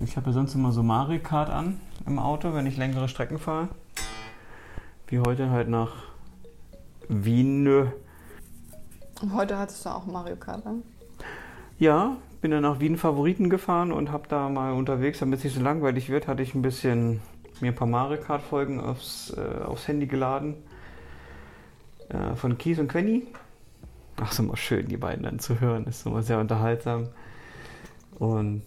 Ich habe ja sonst immer so Mario Kart an im Auto, wenn ich längere Strecken fahre. Wie heute halt nach Wien. Heute hattest du auch Mario Kart an? Ja, bin dann nach Wien Favoriten gefahren und habe da mal unterwegs, damit es nicht so langweilig wird, hatte ich ein bisschen mir ein paar Mario Kart Folgen aufs, äh, aufs Handy geladen. Äh, von Kies und Quenny. Ach, ist immer schön, die beiden dann zu hören. Ist immer sehr unterhaltsam. Und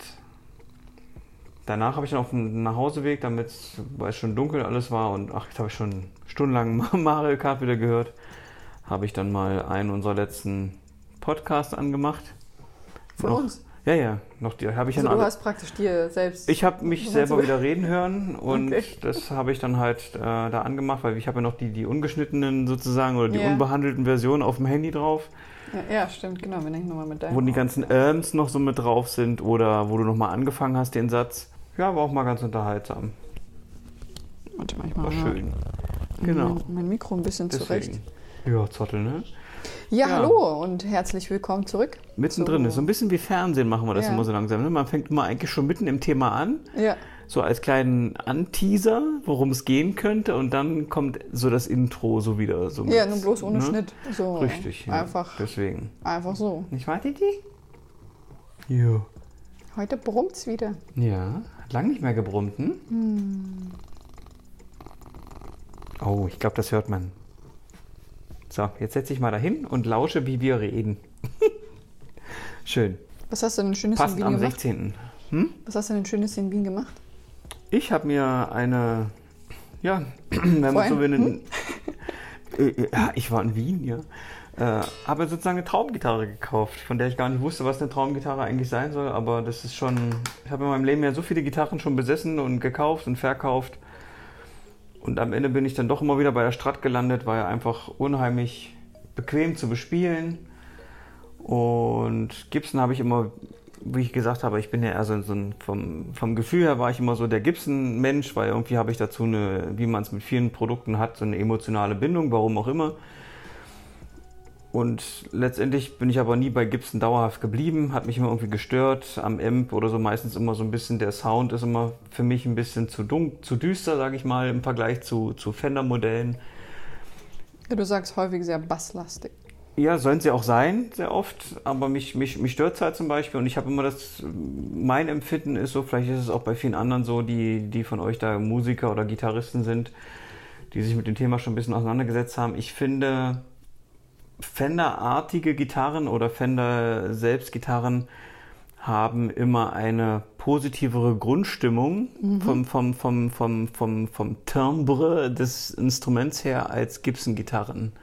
danach habe ich dann auf dem Nachhauseweg, damit weil es schon dunkel alles war und ach, jetzt habe ich schon stundenlang Mario Kart wieder gehört, habe ich dann mal einen unserer letzten Podcasts angemacht. Von uns? Ja, ja, noch die habe ich Also dann du hast praktisch dir selbst. Ich habe mich selber du- wieder reden hören und Okay. das habe ich dann halt äh, da angemacht, weil ich habe ja noch die, die ungeschnittenen sozusagen oder die Ja. unbehandelten Versionen auf dem Handy drauf, Ja, ja, stimmt, genau. Wir denken nochmal mit deinem. wo die ganzen Erms noch so mit drauf sind oder wo du nochmal angefangen hast, den Satz. Ja, war auch mal ganz unterhaltsam. Warte mal, ich mach War mal schön. Genau. Mein, mein Mikro ein bisschen zurecht. Deswegen. Ja, Zottel, ne? Ja, Ja. hallo und herzlich willkommen zurück. Mittendrin ist so ein bisschen wie Fernsehen machen wir das Ja. immer so langsam. Ne? Man fängt immer eigentlich schon mitten im Thema an, Ja, so als kleinen Anteaser, worum es gehen könnte und dann kommt so das Intro so wieder. So ja mit, nur bloß ohne ne? Schnitt. So, Richtig, ja. Einfach, Deswegen. einfach so. Nicht wahr, Titi? Ja. Heute brummt's wieder. Ja, lang nicht mehr gebrummt, hm? Oh, ich glaube, das hört man. So, jetzt setze ich mal dahin und lausche, wie wir reden. Schön. Was hast du denn Schönes Passend in am Wien gemacht? 16. Was hast du denn Schönes in Wien gemacht? Ich habe mir eine, ja, wenn man so will, einen, äh, ja, ich war in Wien, ja, äh, habe sozusagen eine Traumgitarre gekauft, von der ich gar nicht wusste, was eine Traumgitarre eigentlich sein soll, aber das ist schon, ich habe in meinem Leben ja so viele Gitarren schon besessen und gekauft und verkauft und am Ende bin ich dann doch immer wieder bei der Strat gelandet, war ja einfach unheimlich bequem zu bespielen und Gibson habe ich immer, wie ich gesagt habe, ich bin ja eher so, so ein, vom, vom Gefühl her war ich immer so der Gibson-Mensch, weil irgendwie habe ich dazu eine, wie man es mit vielen Produkten hat, so eine emotionale Bindung, warum auch immer. Und letztendlich bin ich aber nie bei Gibson dauerhaft geblieben, hat mich immer irgendwie gestört. Am Amp oder so meistens immer so ein bisschen, der Sound ist immer für mich ein bisschen zu dunkel, zu düster, sage ich mal, im Vergleich zu, zu Fender-Modellen. Ja, du sagst häufig sehr basslastig. Ja, sollen sie auch sein, sehr oft, aber mich, mich, mich stört es halt zum Beispiel und ich habe immer das, mein Empfinden ist so, vielleicht ist es auch bei vielen anderen so, die, die von euch da Musiker oder Gitarristen sind, die sich mit dem Thema schon ein bisschen auseinandergesetzt haben. Ich finde, Fender-artige Gitarren oder Fender selbst Gitarren haben immer eine positivere Grundstimmung vom, vom, vom, vom, vom, vom Timbre des Instruments her als Gibson-Gitarren.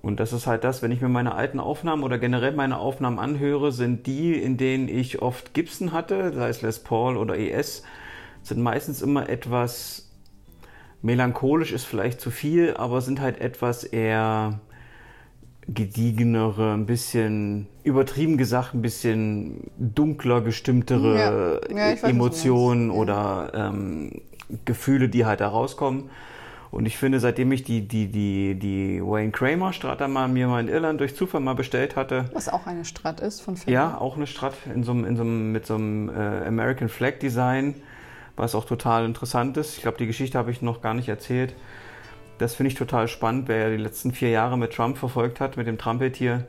Und das ist halt das, wenn ich mir meine alten Aufnahmen oder generell meine Aufnahmen anhöre, sind die, in denen ich oft Gibson hatte, sei es Les Paul oder ES, sind meistens immer etwas melancholisch ist vielleicht zu viel, aber sind halt etwas eher gediegenere, ein bisschen übertrieben gesagt, ein bisschen dunkler gestimmtere Ja. Ja, weiß, Emotionen. Ja. oder ähm, Gefühle, die halt da rauskommen. Und ich finde, seitdem ich die, die, die, die Wayne Kramer Strata mal mir mal in Irland durch Zufall mal bestellt hatte, Was auch eine Strat ist von Fender. ja, auch eine Strat in so einem, in so einem, mit so einem äh, American Flag Design, was auch total interessant ist. Ich glaube, die Geschichte habe ich noch gar nicht erzählt. Das finde ich total spannend. Wer ja die letzten vier Jahre mit Trump verfolgt hat, mit dem Trumpetier,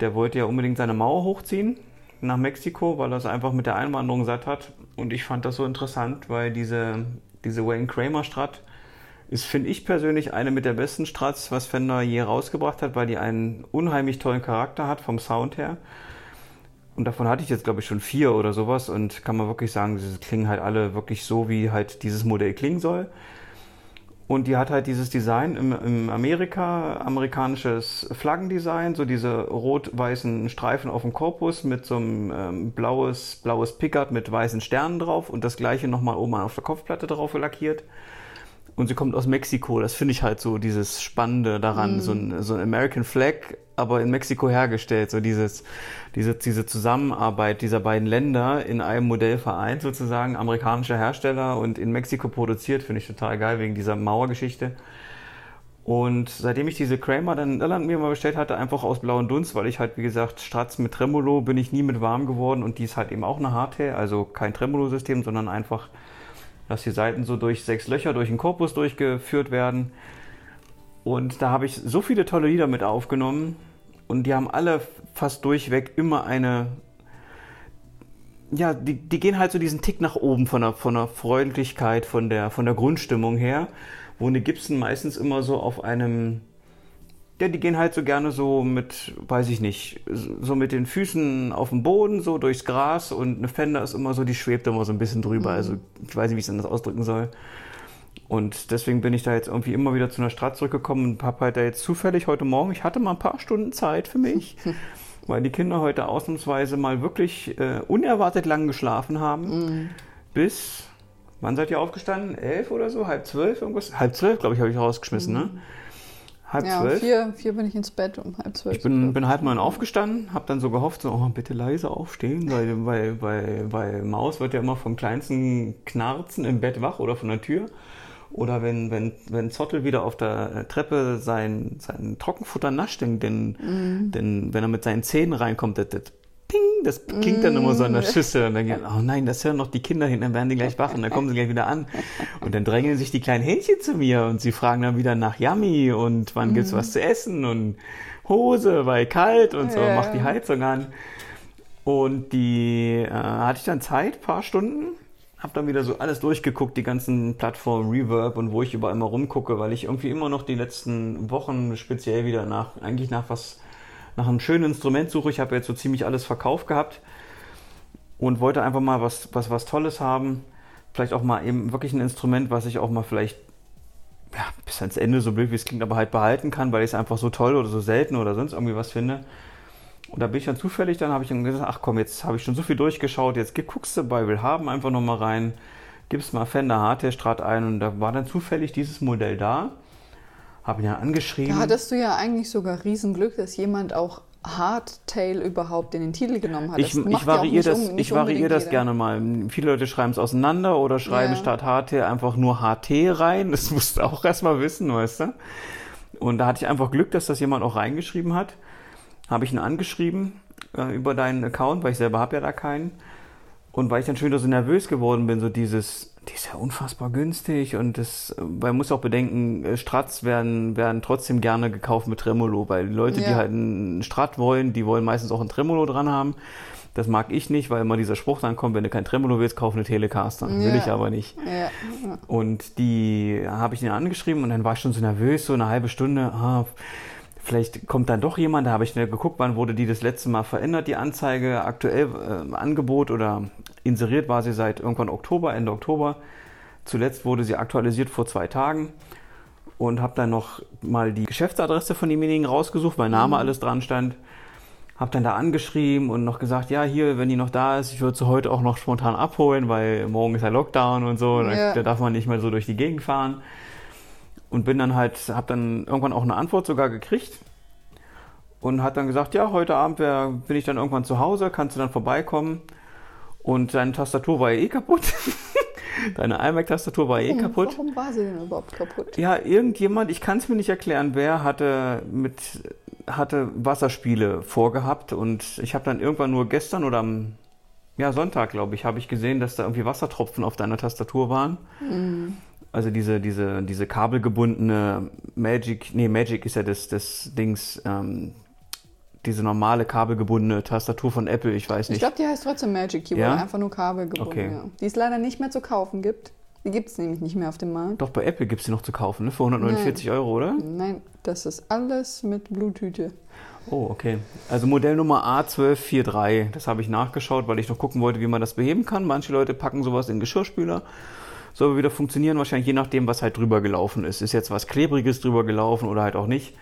der wollte ja unbedingt seine Mauer hochziehen nach Mexiko, weil er es einfach mit der Einwanderung satt hat. Und ich fand das so interessant, weil diese, diese Wayne Kramer Strat ist, finde ich persönlich, eine mit der besten Strats, was Fender je rausgebracht hat, weil die einen unheimlich tollen Charakter hat vom Sound her. Und davon hatte ich jetzt, glaube ich, schon vier oder sowas und kann man wirklich sagen, sie klingen halt alle wirklich so, wie halt dieses Modell klingen soll. Und die hat halt dieses Design im, im Amerika, amerikanisches Flaggendesign, so diese rot-weißen Streifen auf dem Korpus mit so einem ähm, blaues, blaues Pickard mit weißen Sternen drauf und das gleiche nochmal oben auf der Kopfplatte drauf lackiert. Und sie kommt aus Mexiko. Das finde ich halt so dieses Spannende daran. So, ein, so ein American Flag, aber in Mexiko hergestellt. So dieses, diese, diese Zusammenarbeit dieser beiden Länder in einem Modell vereint, sozusagen. Amerikanischer Hersteller und in Mexiko produziert, finde ich total geil wegen dieser Mauergeschichte. Und seitdem ich diese Kramer dann in Irland mir mal bestellt hatte, einfach aus blauen Dunst, weil ich halt, wie gesagt, Stratz mit Tremolo bin ich nie mit warm geworden und die ist halt eben auch eine Hardtail, also kein Tremolo-System, sondern einfach, dass die Seiten so durch sechs Löcher durch den Korpus durchgeführt werden. Und da habe ich so viele tolle Lieder mit aufgenommen und die haben alle fast durchweg immer eine ja, die, die gehen halt so diesen Tick nach oben von der, von der Freundlichkeit, von der, von der Grundstimmung her wo eine Gibson meistens immer so auf einem, ja, die gehen halt so gerne so mit, weiß ich nicht, so mit den Füßen auf dem Boden, so durchs Gras und eine Fender ist immer so, die schwebt immer so ein bisschen drüber. Mhm. Also ich weiß nicht, wie ich es anders ausdrücken soll. Und deswegen bin ich da jetzt irgendwie immer wieder zu einer Stadt zurückgekommen und habe halt da jetzt zufällig heute Morgen, ich hatte mal ein paar Stunden Zeit für mich, weil die Kinder heute ausnahmsweise mal wirklich äh, unerwartet lang geschlafen haben. Mhm. Bis Wann seid ihr aufgestanden? Elf oder so? Halb zwölf? Irgendwas? Halb zwölf, glaube ich, habe ich rausgeschmissen, ne? mhm. ne? Halb ja, zwölf? Vier, vier bin ich ins Bett um halb zwölf. Ich bin, bin halb neun aufgestanden, habe dann so gehofft, so, oh, bitte leise aufstehen, weil, weil, weil, weil Maus wird ja immer vom kleinsten Knarzen im Bett wach oder von der Tür. Oder wenn, wenn, wenn Zottel wieder auf der Treppe sein, sein Trockenfutter nascht, denn, denn, mhm. denn wenn er mit seinen Zähnen reinkommt, das, das das klingt dann immer so an der mm. Schüssel. Und dann gehen, oh nein, das hören noch die Kinder hin, dann werden die gleich wach und dann kommen sie gleich wieder an. Und dann drängen sich die kleinen Hähnchen zu mir und sie fragen dann wieder nach Yummy und wann gibt's mm. was zu essen und Hose, weil kalt und so, ja. macht die Heizung an. Und die äh, hatte ich dann Zeit, paar Stunden, hab dann wieder so alles durchgeguckt, die ganzen Plattformen, Reverb und wo ich überall mal rumgucke, weil ich irgendwie immer noch die letzten Wochen speziell wieder nach, eigentlich nach was nach einem schönen Instrument suche. Ich habe jetzt so ziemlich alles verkauft gehabt und wollte einfach mal was, was, was Tolles haben. Vielleicht auch mal eben wirklich ein Instrument, was ich auch mal vielleicht ja, bis ans Ende, so blöd wie es klingt, aber halt behalten kann, weil ich es einfach so toll oder so selten oder sonst irgendwie was finde. Und da bin ich dann zufällig, dann habe ich dann gesagt, ach komm, jetzt habe ich schon so viel durchgeschaut, jetzt guckst du bei Willhaben einfach nochmal rein, gibst mal Fender Hardtail Strat ein und da war dann zufällig dieses Modell da habe ihn ja angeschrieben. Da hattest du ja eigentlich sogar Riesenglück, dass jemand auch Hardtail überhaupt in den Titel genommen hat. ich, ich variiere das, um, ich variiere das gerne mal. Viele Leute schreiben es auseinander oder schreiben ja. statt Hardtail einfach nur HT rein. Das musst du auch erstmal wissen, weißt du. Und da hatte ich einfach Glück, dass das jemand auch reingeschrieben hat. Habe ich ihn angeschrieben äh, über deinen Account, weil ich selber habe ja da keinen. Und weil ich dann schon wieder so nervös geworden bin, so dieses, die ist ja unfassbar günstig und das, man muss auch bedenken, äh, Strats werden, werden trotzdem gerne gekauft mit Tremolo, weil die Leute, ja. die halt einen Strat wollen, die wollen meistens auch ein Tremolo dran haben. Das mag ich nicht, weil immer dieser Spruch dann kommt, wenn du kein Tremolo willst, kauf eine Telecaster. Ja. Will ich aber nicht. Ja. Und die habe ich den angeschrieben und dann war ich schon so nervös, so eine halbe Stunde, ah, vielleicht kommt dann doch jemand, da habe ich geguckt, wann wurde die das letzte Mal verändert, die Anzeige, aktuell äh, Angebot oder inseriert war sie seit irgendwann Oktober, Ende Oktober. Zuletzt wurde sie aktualisiert vor zwei Tagen und habe dann noch mal die Geschäftsadresse von demjenigen rausgesucht, weil Name mhm. alles dran stand. Habe dann da angeschrieben und noch gesagt, ja, hier, wenn die noch da ist, ich würde sie heute auch noch spontan abholen, weil morgen ist ja Lockdown und so, ja. da darf man nicht mehr so durch die Gegend fahren. Und bin dann halt, habe dann irgendwann auch eine Antwort sogar gekriegt und hat dann gesagt, ja, heute Abend wär, bin ich dann irgendwann zu Hause, kannst du dann vorbeikommen. Und deine Tastatur war ja eh kaputt. Deine iMac-Tastatur war eh warum, kaputt. Warum war sie denn überhaupt kaputt? Ja, irgendjemand, ich kann es mir nicht erklären, wer hatte mit hatte Wasserspiele vorgehabt und ich habe dann irgendwann nur gestern oder am ja, Sonntag, glaube ich, habe ich gesehen, dass da irgendwie Wassertropfen auf deiner Tastatur waren. Mhm. Also diese, diese, diese kabelgebundene Magic, nee, Magic ist ja das, das Dings, ähm, diese normale kabelgebundene Tastatur von Apple, ich weiß nicht. Ich glaube, die heißt trotzdem Magic Keyboard, ja? einfach nur kabelgebunden. Okay. Ja. Die es leider nicht mehr zu kaufen gibt. Die gibt es nämlich nicht mehr auf dem Markt. Doch, bei Apple gibt es die noch zu kaufen, ne? Für 149 Nein. Euro, oder? Nein, das ist alles mit Bluetooth. Oh, okay. Also Modell Nummer A1243. Das habe ich nachgeschaut, weil ich noch gucken wollte, wie man das beheben kann. Manche Leute packen sowas in Geschirrspüler. Soll wieder funktionieren, wahrscheinlich je nachdem, was halt drüber gelaufen ist. Ist jetzt was Klebriges drüber gelaufen oder halt auch nicht.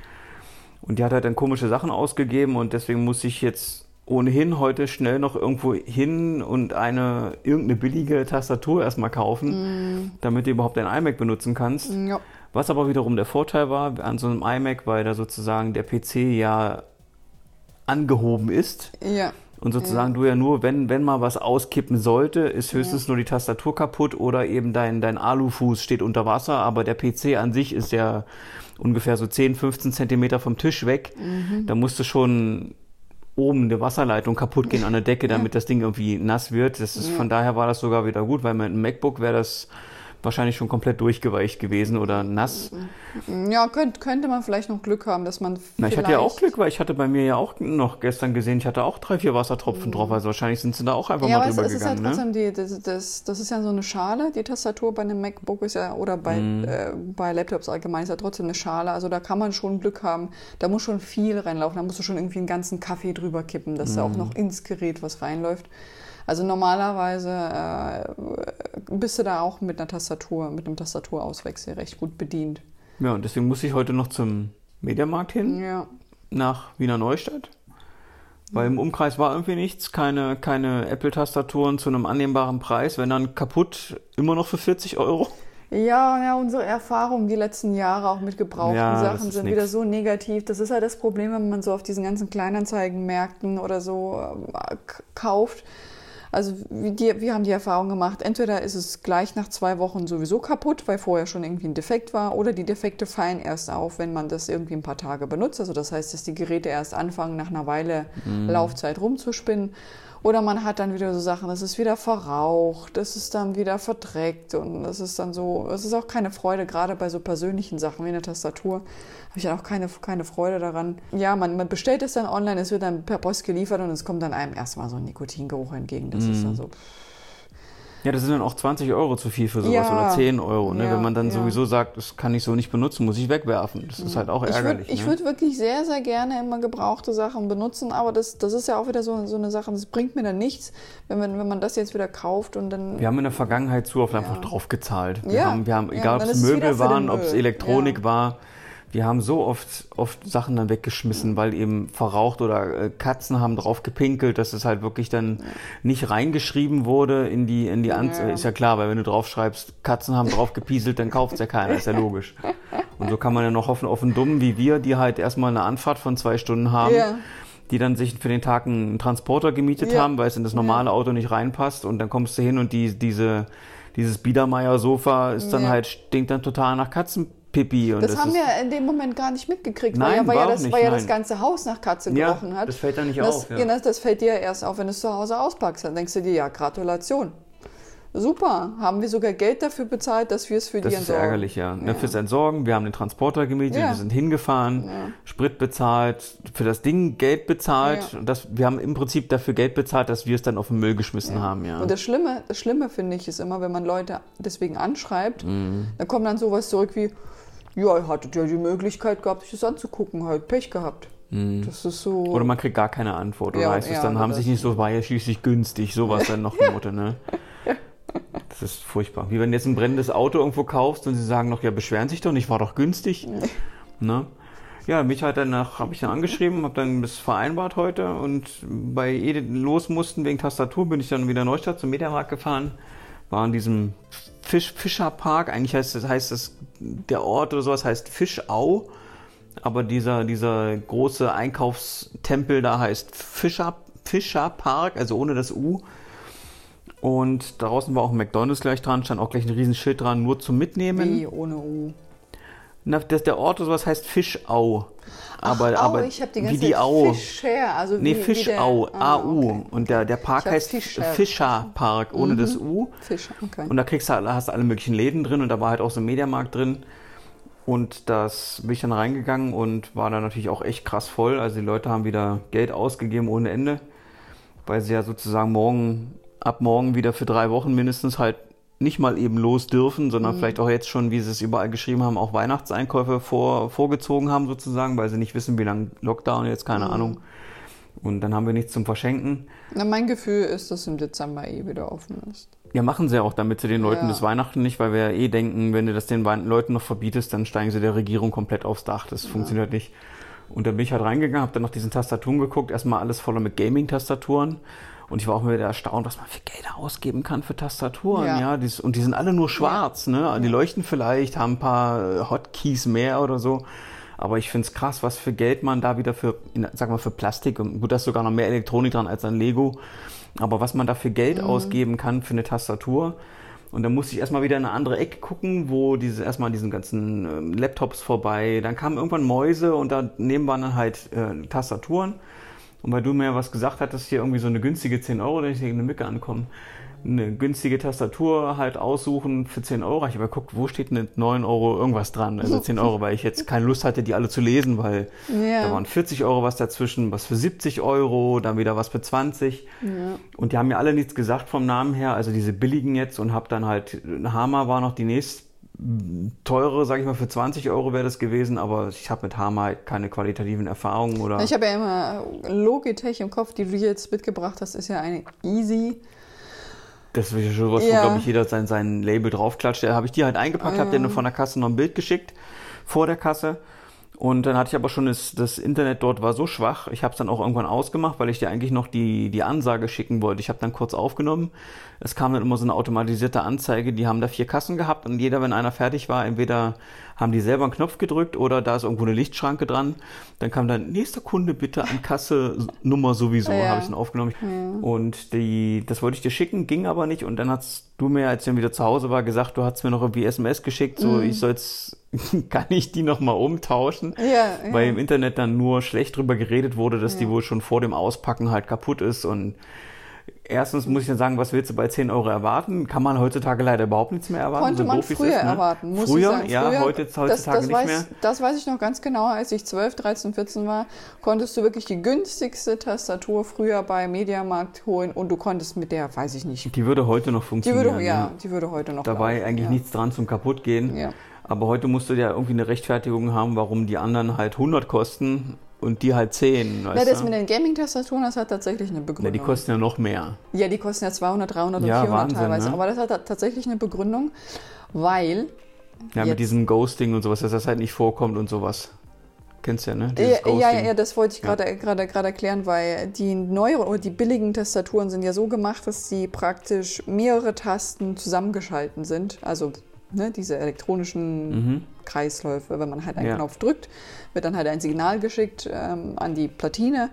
Und die hat halt dann komische Sachen ausgegeben und deswegen muss ich jetzt ohnehin heute schnell noch irgendwo hin und eine irgendeine billige Tastatur erstmal kaufen, mm. damit du überhaupt dein iMac benutzen kannst. Ja. Was aber wiederum der Vorteil war an so einem iMac, weil da sozusagen der PC ja angehoben ist. Ja. Und sozusagen ja. du ja nur, wenn, wenn mal was auskippen sollte, ist höchstens ja. nur die Tastatur kaputt oder eben dein, dein Alufuß steht unter Wasser, aber der PC an sich ist ja ungefähr so 10, 15 Zentimeter vom Tisch weg. Mhm. Da musst du schon oben eine Wasserleitung kaputt gehen an der Decke, damit ja. das Ding irgendwie nass wird. Das ist, Von daher war das sogar wieder gut, weil mit einem MacBook wäre das wahrscheinlich schon komplett durchgeweicht gewesen oder nass. Ja, könnte, könnte man vielleicht noch Glück haben, dass man. Na, ich hatte ja auch Glück, weil ich hatte bei mir ja auch noch gestern gesehen, ich hatte auch drei, vier Wassertropfen mhm. drauf. Also wahrscheinlich sind sie da auch einfach ja, mal drüber es gegangen. Ist halt trotzdem ne? die, das, das, das, ist ja so eine Schale, die Tastatur bei einem MacBook ist ja, oder bei, mhm. äh, bei Laptops allgemein ist ja trotzdem eine Schale. Also da kann man schon Glück haben. Da muss schon viel reinlaufen. Da musst du schon irgendwie einen ganzen Kaffee drüber kippen, dass mhm. da auch noch ins Gerät was reinläuft. Also normalerweise äh, bist du da auch mit einer Tastatur, mit einem Tastaturauswechsel recht gut bedient. Ja, und deswegen muss ich heute noch zum Mediamarkt hin, ja. nach Wiener Neustadt. Weil im Umkreis war irgendwie nichts, keine, keine Apple-Tastaturen zu einem annehmbaren Preis, wenn dann kaputt, immer noch für 40 Euro. Ja, ja, unsere Erfahrungen die letzten Jahre auch mit gebrauchten ja, Sachen sind nix. wieder so negativ. Das ist halt das Problem, wenn man so auf diesen ganzen Kleinanzeigenmärkten oder so äh, kauft also wir, wir haben die Erfahrung gemacht, entweder ist es gleich nach zwei Wochen sowieso kaputt, weil vorher schon irgendwie ein Defekt war, oder die Defekte fallen erst auf, wenn man das irgendwie ein paar Tage benutzt. Also das heißt, dass die Geräte erst anfangen, nach einer Weile mhm. Laufzeit rumzuspinnen. Oder man hat dann wieder so Sachen, das ist wieder verraucht, das ist dann wieder verdreckt und das ist dann so, es ist auch keine Freude, gerade bei so persönlichen Sachen wie eine Tastatur, habe ich dann auch keine, keine Freude daran. Ja, man, man bestellt es dann online, es wird dann per Post geliefert und es kommt dann einem erstmal so ein Nikotingeruch entgegen. Das mm. ist dann so. Pff ja, das sind dann auch 20 Euro zu viel für sowas ja. oder 10 Euro. Ne? Ja, Wenn man dann ja. sowieso sagt, das kann ich so nicht benutzen, muss ich wegwerfen. Das ist halt auch ärgerlich. Ich würde ne? würd wirklich sehr, sehr gerne immer gebrauchte Sachen benutzen, aber das, das ist ja auch wieder so, so eine Sache, das bringt mir dann nichts, wenn man, wenn man das jetzt wieder kauft und dann. Wir haben in der Vergangenheit zu oft einfach drauf gezahlt. Wir haben, wir haben egal ob es Möbel waren, ob es Elektronik war, wir haben so oft, oft Sachen dann weggeschmissen, weil eben verraucht oder äh, Katzen haben drauf gepinkelt, dass es halt wirklich dann nicht reingeschrieben wurde in die, in die Anzeige. Ja. Ist ja klar, weil wenn du draufschreibst, Katzen haben drauf gepieselt, dann kauft es ja keiner, ist ja logisch. Und so kann man ja noch hoffen auf einen Dummen wie wir, die halt erstmal eine Anfahrt von zwei Stunden haben. Ja die dann sich für den Tag einen Transporter gemietet ja. haben, weil es in das normale ja. Auto nicht reinpasst und dann kommst du hin und die, diese, dieses Biedermeier-Sofa ist dann ja. halt, stinkt dann total nach Katzen Pipi. Und das, das haben wir in dem Moment gar nicht mitgekriegt, nein, weil, ja, ja, das, nicht, weil ja das ganze Haus nach Katze gerochen ja, hat. Das fällt ja nicht das, auf. Ja. Genau, das fällt dir erst auf, wenn du es zu Hause auspackst. Dann denkst du dir, ja, Gratulation. Super, haben wir sogar Geld dafür bezahlt, dass wir es für das die entsorgen. Das ist ärgerlich, ja. Ne, ja. Fürs Entsorgen, wir haben den Transporter gemietet, wir sind hingefahren. Sprit bezahlt, für das Ding Geld bezahlt. Und das, wir haben im Prinzip dafür Geld bezahlt, dass wir es dann auf den Müll geschmissen haben, ja. Und das Schlimme, das Schlimme finde ich, ist immer, wenn man Leute deswegen anschreibt, mhm. dann kommt dann sowas zurück wie, ja, ihr hattet ja die Möglichkeit gehabt, sich das anzugucken, halt Pech gehabt. Mhm. Das ist so. Oder man kriegt gar keine Antwort. Oder ja, heißt es dann, haben sich nicht so, war ja schließlich günstig, sowas dann noch eine Mutter, ne? Das ist furchtbar. Wie wenn du jetzt ein brennendes Auto irgendwo kaufst und sie sagen noch, ja, beschweren sich doch nicht, war doch günstig. ne? Ja, mich hat danach, habe ich dann angeschrieben, habe dann bis vereinbart heute und bei Edith los mussten wegen Tastatur, bin ich dann wieder Neustadt zum Mediamarkt gefahren, war in diesem Fisch, Fischerpark, eigentlich heißt das, heißt das, der Ort oder sowas heißt Fischau, aber dieser, dieser große Einkaufstempel da heißt Fischer, Fischerpark, also ohne das U. Und draußen war auch ein McDonalds gleich dran, stand auch gleich ein Riesenschild dran, nur zum Mitnehmen. Wie, ohne U? Na, das, der Ort oder sowas heißt Fischau. Aber, Ach, aber ich die ganze wie die Au. Fischer, also nee, wie, Fischau, wie ah, AU. Okay. Und der, der Park heißt Fischer, Fischerpark, ohne mhm. das U. Fischer, okay. Und da kriegst du, hast du alle möglichen Läden drin und da war halt auch so ein Mediamarkt drin. Und das bin ich dann reingegangen und war dann natürlich auch echt krass voll. Also die Leute haben wieder Geld ausgegeben ohne Ende, weil sie ja sozusagen morgen, ab morgen wieder für drei Wochen mindestens halt nicht mal eben los dürfen, sondern mhm. vielleicht auch jetzt schon, wie sie es überall geschrieben haben, auch Weihnachtseinkäufe vor, vorgezogen haben sozusagen, weil sie nicht wissen, wie lange Lockdown jetzt, keine mhm. Ahnung. Und dann haben wir nichts zum Verschenken. Na, mein Gefühl ist, dass im Dezember eh wieder offen ist. Ja, machen sie auch, damit sie den Leuten ja. das Weihnachten nicht, weil wir ja eh denken, wenn du das den Leuten noch verbietest, dann steigen sie der Regierung komplett aufs Dach. Das ja. funktioniert nicht. Und dann bin ich halt reingegangen, habe dann nach diesen Tastaturen geguckt, erstmal alles voller mit Gaming-Tastaturen. Und ich war auch immer wieder erstaunt, was man für Geld ausgeben kann für Tastaturen. Ja. ja dies, und die sind alle nur schwarz. Ja. Ne? Die leuchten vielleicht, haben ein paar Hotkeys mehr oder so. Aber ich finde es krass, was für Geld man da wieder für, sag mal, für Plastik und gut, da ist sogar noch mehr Elektronik dran als an Lego. Aber was man da für Geld mhm. ausgeben kann für eine Tastatur. Und dann musste ich erstmal wieder in eine andere Ecke gucken, wo diese erstmal diesen ganzen äh, Laptops vorbei. Dann kamen irgendwann Mäuse und daneben waren dann halt äh, Tastaturen. Und weil du mir was gesagt hattest, hier irgendwie so eine günstige 10 Euro, dass ich hier eine Mücke ankommen eine günstige Tastatur halt aussuchen für 10 Euro. Ich habe geguckt, wo steht denn 9 Euro irgendwas dran? Also 10 Euro, weil ich jetzt keine Lust hatte, die alle zu lesen, weil ja. da waren 40 Euro was dazwischen, was für 70 Euro, dann wieder was für 20. Ja. Und die haben mir alle nichts gesagt vom Namen her, also diese billigen jetzt und habe dann halt, Hammer war noch die nächste teure, sage ich mal, für 20 Euro wäre das gewesen, aber ich habe mit Hammer keine qualitativen Erfahrungen oder. Ich habe ja immer Logitech im Kopf, die du jetzt mitgebracht hast, ist ja eine Easy. Das ist ja schon was, ja. wo, glaube ich, jeder sein, sein Label draufklatscht. Da habe ich die halt eingepackt, ja. habe dir von der Kasse noch ein Bild geschickt vor der Kasse. Und dann hatte ich aber schon das, das Internet dort war so schwach. Ich habe es dann auch irgendwann ausgemacht, weil ich dir eigentlich noch die, die Ansage schicken wollte. Ich habe dann kurz aufgenommen. Es kam dann immer so eine automatisierte Anzeige. Die haben da vier Kassen gehabt und jeder, wenn einer fertig war, entweder haben die selber einen Knopf gedrückt oder da ist irgendwo eine Lichtschranke dran. Dann kam dann, nächster Kunde bitte an Kasse Nummer sowieso, ja. habe ich dann aufgenommen. Ja. Und die, das wollte ich dir schicken, ging aber nicht. Und dann hast du mir, als ich dann wieder zu Hause war, gesagt, du hast mir noch irgendwie SMS geschickt, so mhm. ich soll's, kann ich die nochmal umtauschen? Ja, ja. Weil im Internet dann nur schlecht drüber geredet wurde, dass die wohl schon vor dem Auspacken halt kaputt ist und Erstens muss ich dann sagen, was willst du bei 10 Euro erwarten? Kann man heutzutage leider überhaupt nichts mehr erwarten. Konnte so man früher ist, ne? erwarten, muss früher, ich sagen. Ja, heute, heutzutage das, das nicht weiß, mehr. Das weiß ich noch ganz genau. Als ich 12, 13, 14 war, konntest du wirklich die günstigste Tastatur früher bei Mediamarkt holen und du konntest mit der, weiß ich nicht. Die würde heute noch funktionieren. Die würde, ja, die würde heute noch Dabei laufen, eigentlich ja. nichts dran zum kaputtgehen. Ja. Aber heute musst du ja irgendwie eine Rechtfertigung haben, warum die anderen halt 100 kosten und die halt 10. Ja, das du? mit den Gaming-Tastaturen, das hat tatsächlich eine Begründung. Ja, die kosten ja noch mehr. Ja, die kosten ja 200, 300 und ja, 400 Wahnsinn, teilweise. Ne? Aber das hat tatsächlich eine Begründung, weil. Ja, mit diesem Ghosting und sowas, dass das halt nicht vorkommt und sowas. Kennst ja, ne? Ja, ja, ja, das wollte ich gerade ja. gerade gerade erklären, weil die neueren oder die billigen Tastaturen sind ja so gemacht, dass sie praktisch mehrere Tasten zusammengeschalten sind. Also ne, diese elektronischen mhm. Kreisläufe. Wenn man halt einen ja. Knopf drückt, wird dann halt ein Signal geschickt ähm, an die Platine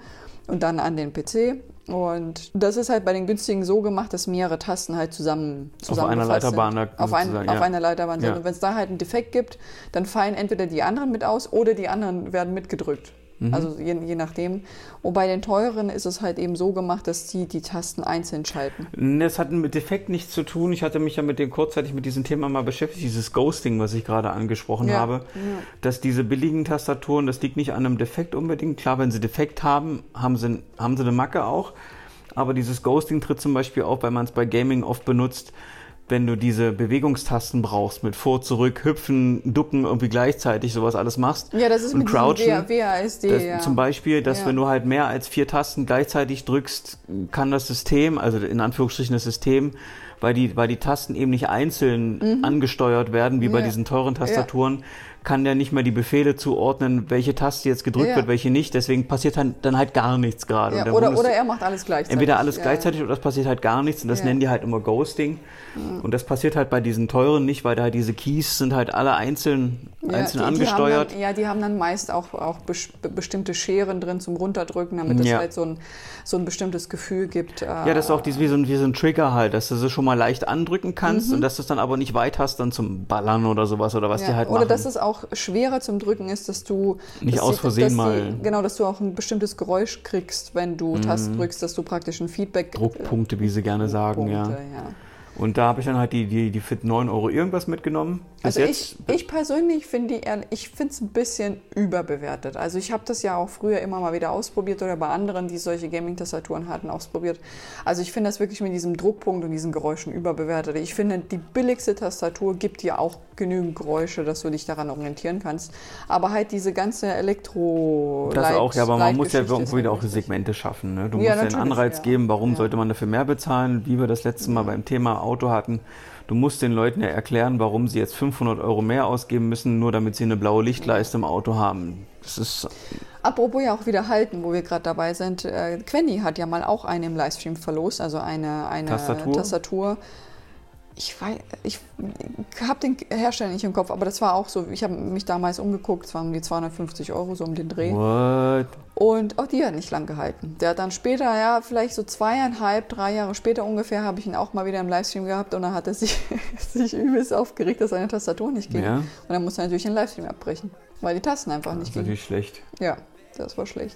und dann an den PC. Und das ist halt bei den günstigen so gemacht, dass mehrere Tasten halt zusammen Auf einer Leiterbahn. Sind. Auf, ein, ja. auf einer Leiterbahn sind. Und wenn es da halt einen Defekt gibt, dann fallen entweder die anderen mit aus oder die anderen werden mitgedrückt. Mhm. Also je, je, nachdem. Und bei den teuren ist es halt eben so gemacht, dass die die Tasten einzeln schalten. Das hat mit Defekt nichts zu tun. Ich hatte mich ja mit dem kurzzeitig mit diesem Thema mal beschäftigt, dieses Ghosting, was ich gerade angesprochen ja. habe. Ja. Dass diese billigen Tastaturen, das liegt nicht an einem Defekt unbedingt. Klar, wenn sie Defekt haben, haben sie, haben sie eine Macke auch. Aber dieses Ghosting tritt zum Beispiel auf, weil man es bei Gaming oft benutzt wenn du diese Bewegungstasten brauchst, mit vor, zurück, hüpfen, ducken, irgendwie gleichzeitig sowas alles machst. Ja, das ist und mit Crouchen, WASD. Das, ja. Zum Beispiel, dass ja. wenn du halt mehr als vier Tasten gleichzeitig drückst, kann das System, also in Anführungsstrichen das System, weil die, weil die Tasten eben nicht einzeln mhm. angesteuert werden, wie ja. bei diesen teuren Tastaturen, kann der nicht mehr die Befehle zuordnen, welche Taste jetzt gedrückt ja. wird, welche nicht. Deswegen passiert dann, dann halt gar nichts gerade. Ja, oder, oder er macht alles gleichzeitig. Entweder alles gleichzeitig oder es passiert halt gar nichts. Und das nennen die halt immer Ghosting. Und das passiert halt bei diesen teuren nicht, weil da halt diese Keys sind halt alle einzeln, einzeln die, angesteuert. Die dann, ja, die haben dann meist auch, auch bestimmte Scheren drin zum Runterdrücken, damit es halt so ein, so ein bestimmtes Gefühl gibt. Äh, ja, das ist auch wie, so ein, wie so ein Trigger halt, dass du sie schon mal leicht andrücken kannst mhm. und dass du es dann aber nicht weit hast, dann zum Ballern oder sowas oder was die halt oder machen. Oder dass es auch schwerer zum Drücken ist, dass du nicht dass aus Versehen mal die, genau, dass du auch ein bestimmtes Geräusch kriegst, wenn du mhm. Tasten drückst, dass du praktisch ein Feedback Druckpunkte, wie sie gerne sagen, ja. ja. Und da habe ich dann halt die, die, die Fit 9 Euro irgendwas mitgenommen. Bis also ich, ich persönlich finde die, ich finde es ein bisschen überbewertet. Also ich habe das ja auch früher immer mal wieder ausprobiert oder bei anderen, die solche Gaming-Tastaturen hatten, ausprobiert. Also ich finde das wirklich mit diesem Druckpunkt und diesen Geräuschen überbewertet. Ich finde, die billigste Tastatur gibt dir auch genügend Geräusche, dass du dich daran orientieren kannst. Aber halt diese ganze Elektro. Das auch, ja, aber man muss ja irgendwo wieder auch Segmente schaffen. Ne? Du ja, musst ja einen Anreiz ja. geben, warum ja. sollte man dafür mehr bezahlen, wie wir das letzte Mal beim Thema Auto hatten. Du musst den Leuten ja erklären, warum sie jetzt 500 Euro mehr ausgeben müssen, nur damit sie eine blaue Lichtleiste im Auto haben. Das ist Apropos ja auch wieder halten, wo wir gerade dabei sind. Äh, Quenny hat ja mal auch eine im Livestream verlost, also eine, eine Tastatur. Tastatur ich weiß, ich habe den Hersteller nicht im Kopf, aber das war auch so. Ich habe mich damals umgeguckt, es waren um die 250 Euro so um den Dreh. What? Und auch die hat nicht lang gehalten. Der hat dann später, ja, vielleicht so zweieinhalb, drei Jahre später ungefähr, habe ich ihn auch mal wieder im Livestream gehabt und dann hat er sich, sich übelst aufgeregt, dass seine Tastatur nicht ging. Ja. Und dann musste er natürlich den Livestream abbrechen, weil die Tasten einfach nicht gingen. Das ist natürlich schlecht. Ja, das war schlecht.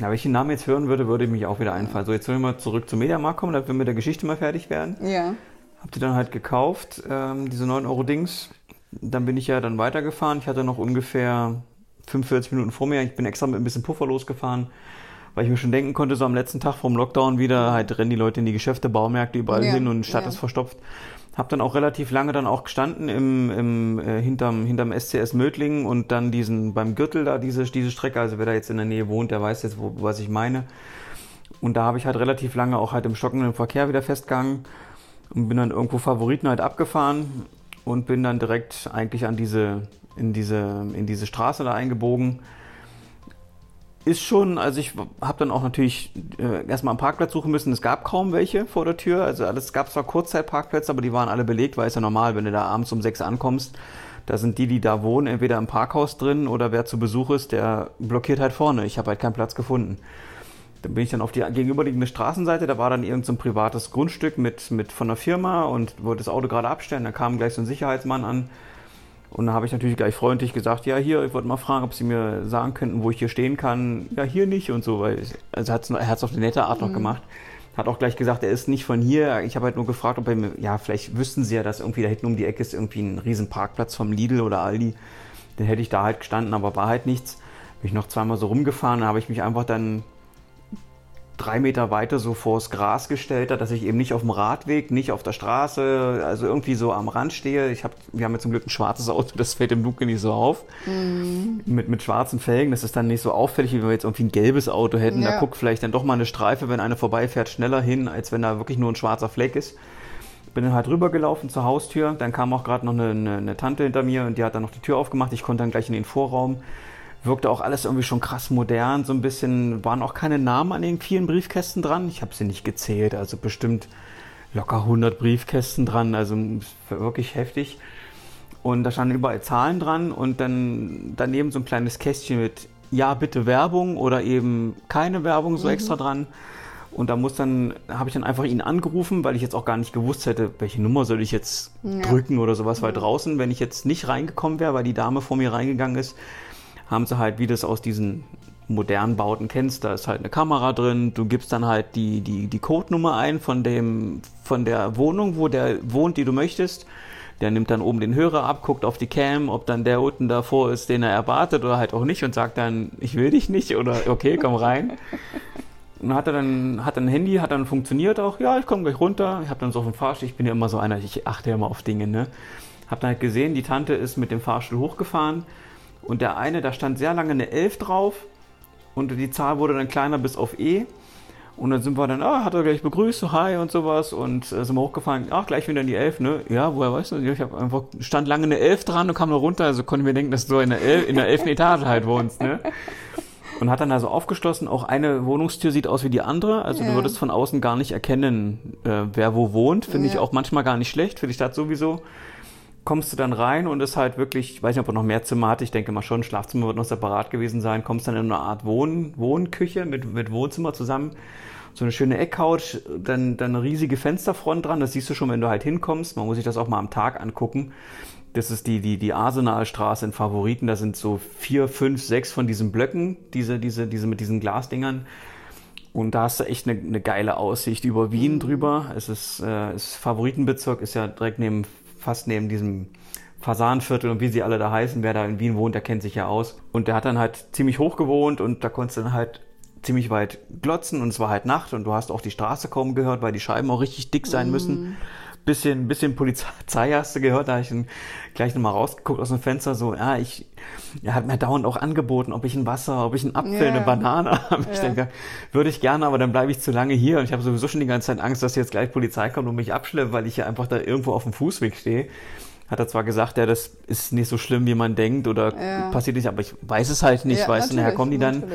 Ja, wenn ich den Namen jetzt hören würde, würde mich auch wieder einfallen. So, jetzt wollen wir mal zurück zum Mediamarkt kommen, damit wir mit der Geschichte mal fertig werden. Ja. Hab die dann halt gekauft, ähm, diese 9 Euro Dings. Dann bin ich ja dann weitergefahren. Ich hatte noch ungefähr 45 Minuten vor mir. Ich bin extra mit ein bisschen Puffer losgefahren, weil ich mir schon denken konnte, so am letzten Tag vom Lockdown wieder, halt rennen die Leute in die Geschäfte, Baumärkte überall ja, hin und Stadt ja. ist verstopft. Hab dann auch relativ lange dann auch gestanden im, im äh, hinterm, hinterm SCS Mödling und dann diesen beim Gürtel da diese, diese Strecke, also wer da jetzt in der Nähe wohnt, der weiß jetzt, wo, was ich meine. Und da habe ich halt relativ lange auch halt im stockenden Verkehr wieder festgegangen und bin dann irgendwo Favoriten halt abgefahren und bin dann direkt eigentlich an diese, in diese, in diese Straße da eingebogen. Ist schon, also ich habe dann auch natürlich äh, erstmal einen Parkplatz suchen müssen. Es gab kaum welche vor der Tür. Also alles gab zwar Kurzzeitparkplätze, aber die waren alle belegt, weil es ja normal, wenn du da abends um sechs ankommst, da sind die, die da wohnen, entweder im Parkhaus drin oder wer zu Besuch ist, der blockiert halt vorne. Ich habe halt keinen Platz gefunden. Dann bin ich dann auf die gegenüberliegende Straßenseite, da war dann irgendein so privates Grundstück mit, mit von der Firma und wollte das Auto gerade abstellen. Da kam gleich so ein Sicherheitsmann an. Und da habe ich natürlich gleich freundlich gesagt, ja hier, ich wollte mal fragen, ob Sie mir sagen könnten, wo ich hier stehen kann. Ja, hier nicht und so, weil ich, also hat's, er hat es auf eine nette Art mhm. noch gemacht. Hat auch gleich gesagt, er ist nicht von hier. Ich habe halt nur gefragt, ob er mir, ja, vielleicht wüssten Sie ja, dass irgendwie da hinten um die Ecke ist irgendwie ein riesen Parkplatz vom Lidl oder Aldi. Dann hätte ich da halt gestanden, aber war halt nichts. Bin ich noch zweimal so rumgefahren, da habe ich mich einfach dann drei Meter weiter so vors Gras gestellt hat, dass ich eben nicht auf dem Radweg, nicht auf der Straße, also irgendwie so am Rand stehe. Ich hab, wir haben ja zum Glück ein schwarzes Auto, das fällt im Dunkeln nicht so auf. Mhm. Mit, mit schwarzen Felgen, das ist dann nicht so auffällig, wie wenn wir jetzt irgendwie ein gelbes Auto hätten. Ja. Da guckt vielleicht dann doch mal eine Streife, wenn eine vorbeifährt, schneller hin, als wenn da wirklich nur ein schwarzer Fleck ist. Bin dann halt rübergelaufen zur Haustür, dann kam auch gerade noch eine, eine, eine Tante hinter mir und die hat dann noch die Tür aufgemacht. Ich konnte dann gleich in den Vorraum wirkte auch alles irgendwie schon krass modern, so ein bisschen, waren auch keine Namen an den vielen Briefkästen dran. Ich habe sie nicht gezählt, also bestimmt locker 100 Briefkästen dran, also wirklich heftig. Und da standen überall Zahlen dran und dann daneben so ein kleines Kästchen mit Ja, bitte Werbung oder eben keine Werbung so mhm. extra dran. Und da muss dann, habe ich dann einfach ihn angerufen, weil ich jetzt auch gar nicht gewusst hätte, welche Nummer soll ich jetzt ja. drücken oder sowas, weil mhm. draußen, wenn ich jetzt nicht reingekommen wäre, weil die Dame vor mir reingegangen ist, haben sie halt, wie das aus diesen modernen Bauten kennst, da ist halt eine Kamera drin, du gibst dann halt die, die, die Codenummer ein von, dem, von der Wohnung, wo der wohnt, die du möchtest. Der nimmt dann oben den Hörer ab, guckt auf die Cam, ob dann der unten davor ist, den er erwartet oder halt auch nicht und sagt dann, ich will dich nicht oder okay, komm rein. Und hat er dann, hat ein Handy, hat dann funktioniert auch, ja, ich komme gleich runter. Ich habe dann so auf dem Fahrstuhl, ich bin ja immer so einer, ich achte ja immer auf Dinge, ne. Hab dann halt gesehen, die Tante ist mit dem Fahrstuhl hochgefahren und der eine, da stand sehr lange eine 11 drauf und die Zahl wurde dann kleiner bis auf E. Und dann sind wir dann, ah, hat er gleich begrüßt, so hi und sowas und äh, sind wir hochgefahren, ach, gleich wieder in die 11, ne? Ja, woher weißt du? Ich habe einfach, stand lange eine 11 dran und kam da runter, also konnte mir denken, dass du in der, 11, in der 11. Etage halt wohnst, ne? Und hat dann also aufgeschlossen, auch eine Wohnungstür sieht aus wie die andere, also ja. du würdest von außen gar nicht erkennen, äh, wer wo wohnt, finde ja. ich auch manchmal gar nicht schlecht, für die Stadt sowieso kommst du dann rein und ist halt wirklich, ich weiß nicht, ob er noch mehr Zimmer hat, ich denke mal schon, Schlafzimmer wird noch separat gewesen sein, kommst dann in eine Art Wohn Wohnküche mit, mit Wohnzimmer zusammen, so eine schöne Eckcouch, dann, dann eine riesige Fensterfront dran, das siehst du schon, wenn du halt hinkommst, man muss sich das auch mal am Tag angucken. Das ist die, die, die Arsenalstraße in Favoriten, da sind so vier, fünf, sechs von diesen Blöcken, diese, diese, diese mit diesen Glasdingern. Und da hast du echt eine, eine geile Aussicht über Wien drüber. Es ist, äh, ist Favoritenbezirk, ist ja direkt neben fast neben diesem Fasanviertel und wie sie alle da heißen, wer da in Wien wohnt, der kennt sich ja aus. Und der hat dann halt ziemlich hoch gewohnt und da konntest du dann halt ziemlich weit glotzen und es war halt Nacht und du hast auch die Straße kaum gehört, weil die Scheiben auch richtig dick sein mm. Bisschen, bisschen Polizei hast du gehört, da habe ich dann gleich nochmal rausgeguckt aus dem Fenster, so, ja, ich, er hat mir dauernd auch angeboten, ob ich ein Wasser, ob ich einen Apfel, yeah. eine Banane habe. Ich yeah. denke, würde ich gerne, aber dann bleibe ich zu lange hier und ich habe sowieso schon die ganze Zeit Angst, dass jetzt gleich Polizei kommt und mich abschleppt, weil ich ja einfach da irgendwo auf dem Fußweg stehe. Hat er zwar gesagt, ja, das ist nicht so schlimm, wie man denkt oder ja. passiert nicht, aber ich weiß es halt nicht, ja, weißt du, nachher kommen die dann ja.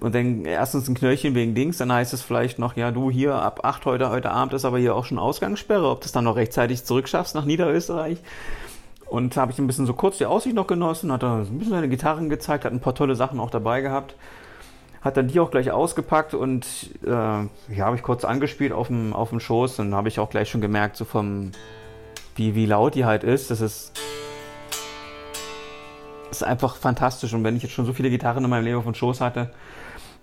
und dann erstens ein Knöllchen wegen Dings, dann heißt es vielleicht noch, ja, du hier ab 8 heute, heute Abend ist aber hier auch schon Ausgangssperre, ob du es dann noch rechtzeitig zurückschaffst nach Niederösterreich. Und habe ich ein bisschen so kurz die Aussicht noch genossen, hat er ein bisschen seine Gitarren gezeigt, hat ein paar tolle Sachen auch dabei gehabt. Hat dann die auch gleich ausgepackt und äh, ja, habe ich kurz angespielt auf dem, auf dem Schoß. Dann habe ich auch gleich schon gemerkt, so vom, wie, wie laut die halt ist. Das ist, ist einfach fantastisch. Und wenn ich jetzt schon so viele Gitarren in meinem Leben auf dem Schoß hatte,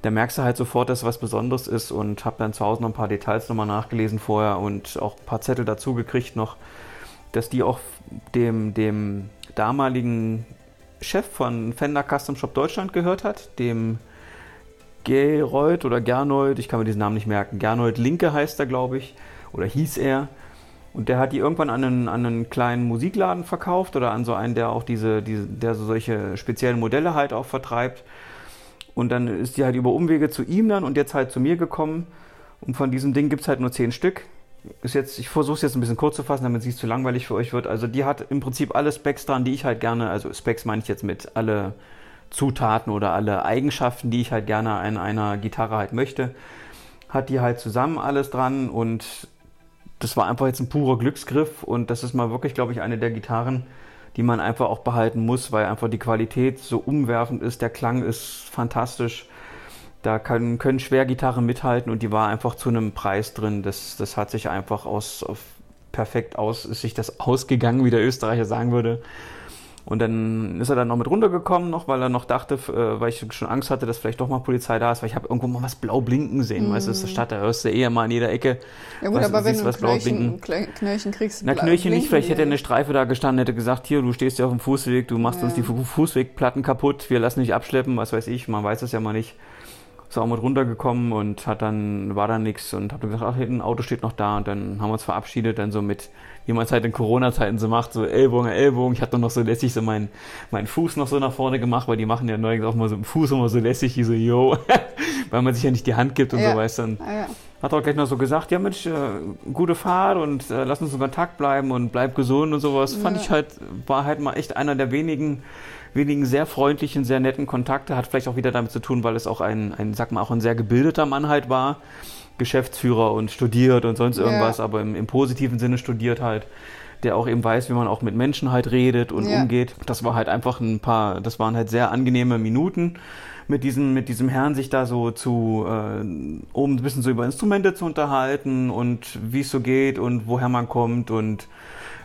da merkst du halt sofort, dass was Besonderes ist und habe dann zu Hause noch ein paar Details nochmal nachgelesen vorher und auch ein paar Zettel dazu gekriegt noch, dass die auch dem, dem damaligen Chef von Fender Custom Shop Deutschland gehört hat, dem Gerold oder Gernold, ich kann mir diesen Namen nicht merken, Gernold Linke heißt er, glaube ich, oder hieß er. Und der hat die irgendwann an einen, an einen kleinen Musikladen verkauft oder an so einen, der auch diese, diese, der so solche speziellen Modelle halt auch vertreibt. Und dann ist die halt über Umwege zu ihm dann und jetzt halt zu mir gekommen. Und von diesem Ding gibt es halt nur zehn Stück ist jetzt, ich versuche es jetzt ein bisschen kurz zu fassen, damit es nicht zu langweilig für euch wird. Also die hat im Prinzip alle Specs dran, die ich halt gerne, also Specs meine ich jetzt mit alle Zutaten oder alle Eigenschaften, die ich halt gerne an einer Gitarre halt möchte, hat die halt zusammen alles dran und das war einfach jetzt ein purer Glücksgriff und das ist mal wirklich, glaube ich, eine der Gitarren, die man einfach auch behalten muss, weil einfach die Qualität so umwerfend ist, der Klang ist fantastisch da können, können Schwergitarren mithalten und die war einfach zu einem Preis drin. Das, das hat sich einfach aus, perfekt aus, ist sich das ausgegangen, wie der Österreicher sagen würde. Und dann ist er dann noch mit runtergekommen, noch, weil er noch dachte, äh, weil ich schon Angst hatte, dass vielleicht doch mal Polizei da ist, weil ich habe irgendwo mal was blau blinken sehen. Mm. Weißt du, das ist Stadt, da hörst du eher mal in jeder Ecke. Ja gut, was, aber wenn du was Knöllchen, Knöllchen kriegst, Na, Knöllchen nicht, vielleicht hätte eine Streife da gestanden, hätte gesagt, hier, du stehst ja auf dem Fußweg, du machst ja. uns die Fußwegplatten kaputt, wir lassen dich abschleppen, was weiß ich, man weiß es ja mal nicht ist auch mit runtergekommen und hat dann, war da nichts und hab dann gesagt, ach, ein Auto steht noch da und dann haben wir uns verabschiedet, dann so mit, wie man es halt in Corona-Zeiten so macht, so Ellbogen, Ellbogen. Ich hatte dann noch so lässig so meinen, meinen Fuß noch so nach vorne gemacht, weil die machen ja neulich auch mal so im Fuß immer so lässig, wie so, yo, weil man sich ja nicht die Hand gibt und ja. so, weißt du. Ah, ja. Hat auch gleich noch so gesagt, ja Mensch, äh, gute Fahrt und äh, lass uns in Kontakt bleiben und bleib gesund und sowas. Ja. Fand ich halt, war halt mal echt einer der wenigen wenigen sehr freundlichen, sehr netten Kontakte. Hat vielleicht auch wieder damit zu tun, weil es auch ein, ein sag mal, auch ein sehr gebildeter Mann halt war. Geschäftsführer und studiert und sonst irgendwas, ja. aber im, im, positiven Sinne studiert halt, der auch eben weiß, wie man auch mit Menschen halt redet und ja. umgeht. Das war halt einfach ein paar, das waren halt sehr angenehme Minuten mit diesem, mit diesem Herrn sich da so zu, äh, um ein bisschen so über Instrumente zu unterhalten und wie es so geht und woher man kommt und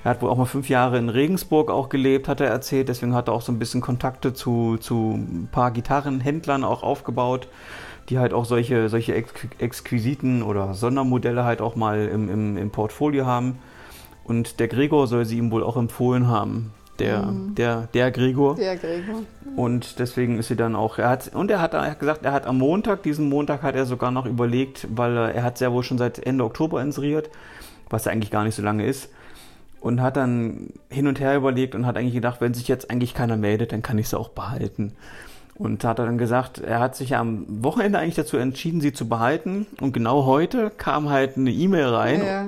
er hat wohl auch mal fünf Jahre in Regensburg auch gelebt, hat er erzählt. Deswegen hat er auch so ein bisschen Kontakte zu, zu ein paar Gitarrenhändlern auch aufgebaut, die halt auch solche, solche Ex Exquisiten oder Sondermodelle halt auch mal im, im, im Portfolio haben. Und der Gregor soll sie ihm wohl auch empfohlen haben. Der, mhm. der, der Gregor. Der Gregor. Und deswegen ist sie dann auch, er hat, und er hat, er hat gesagt, er hat am Montag, diesen Montag hat er sogar noch überlegt, weil er, hat sehr wohl schon seit Ende Oktober inseriert, was eigentlich gar nicht so lange ist und hat dann hin und her überlegt und hat eigentlich gedacht, wenn sich jetzt eigentlich keiner meldet, dann kann ich sie auch behalten. Und hat dann gesagt, er hat sich ja am Wochenende eigentlich dazu entschieden, sie zu behalten. Und genau heute kam halt eine E-Mail rein, ja.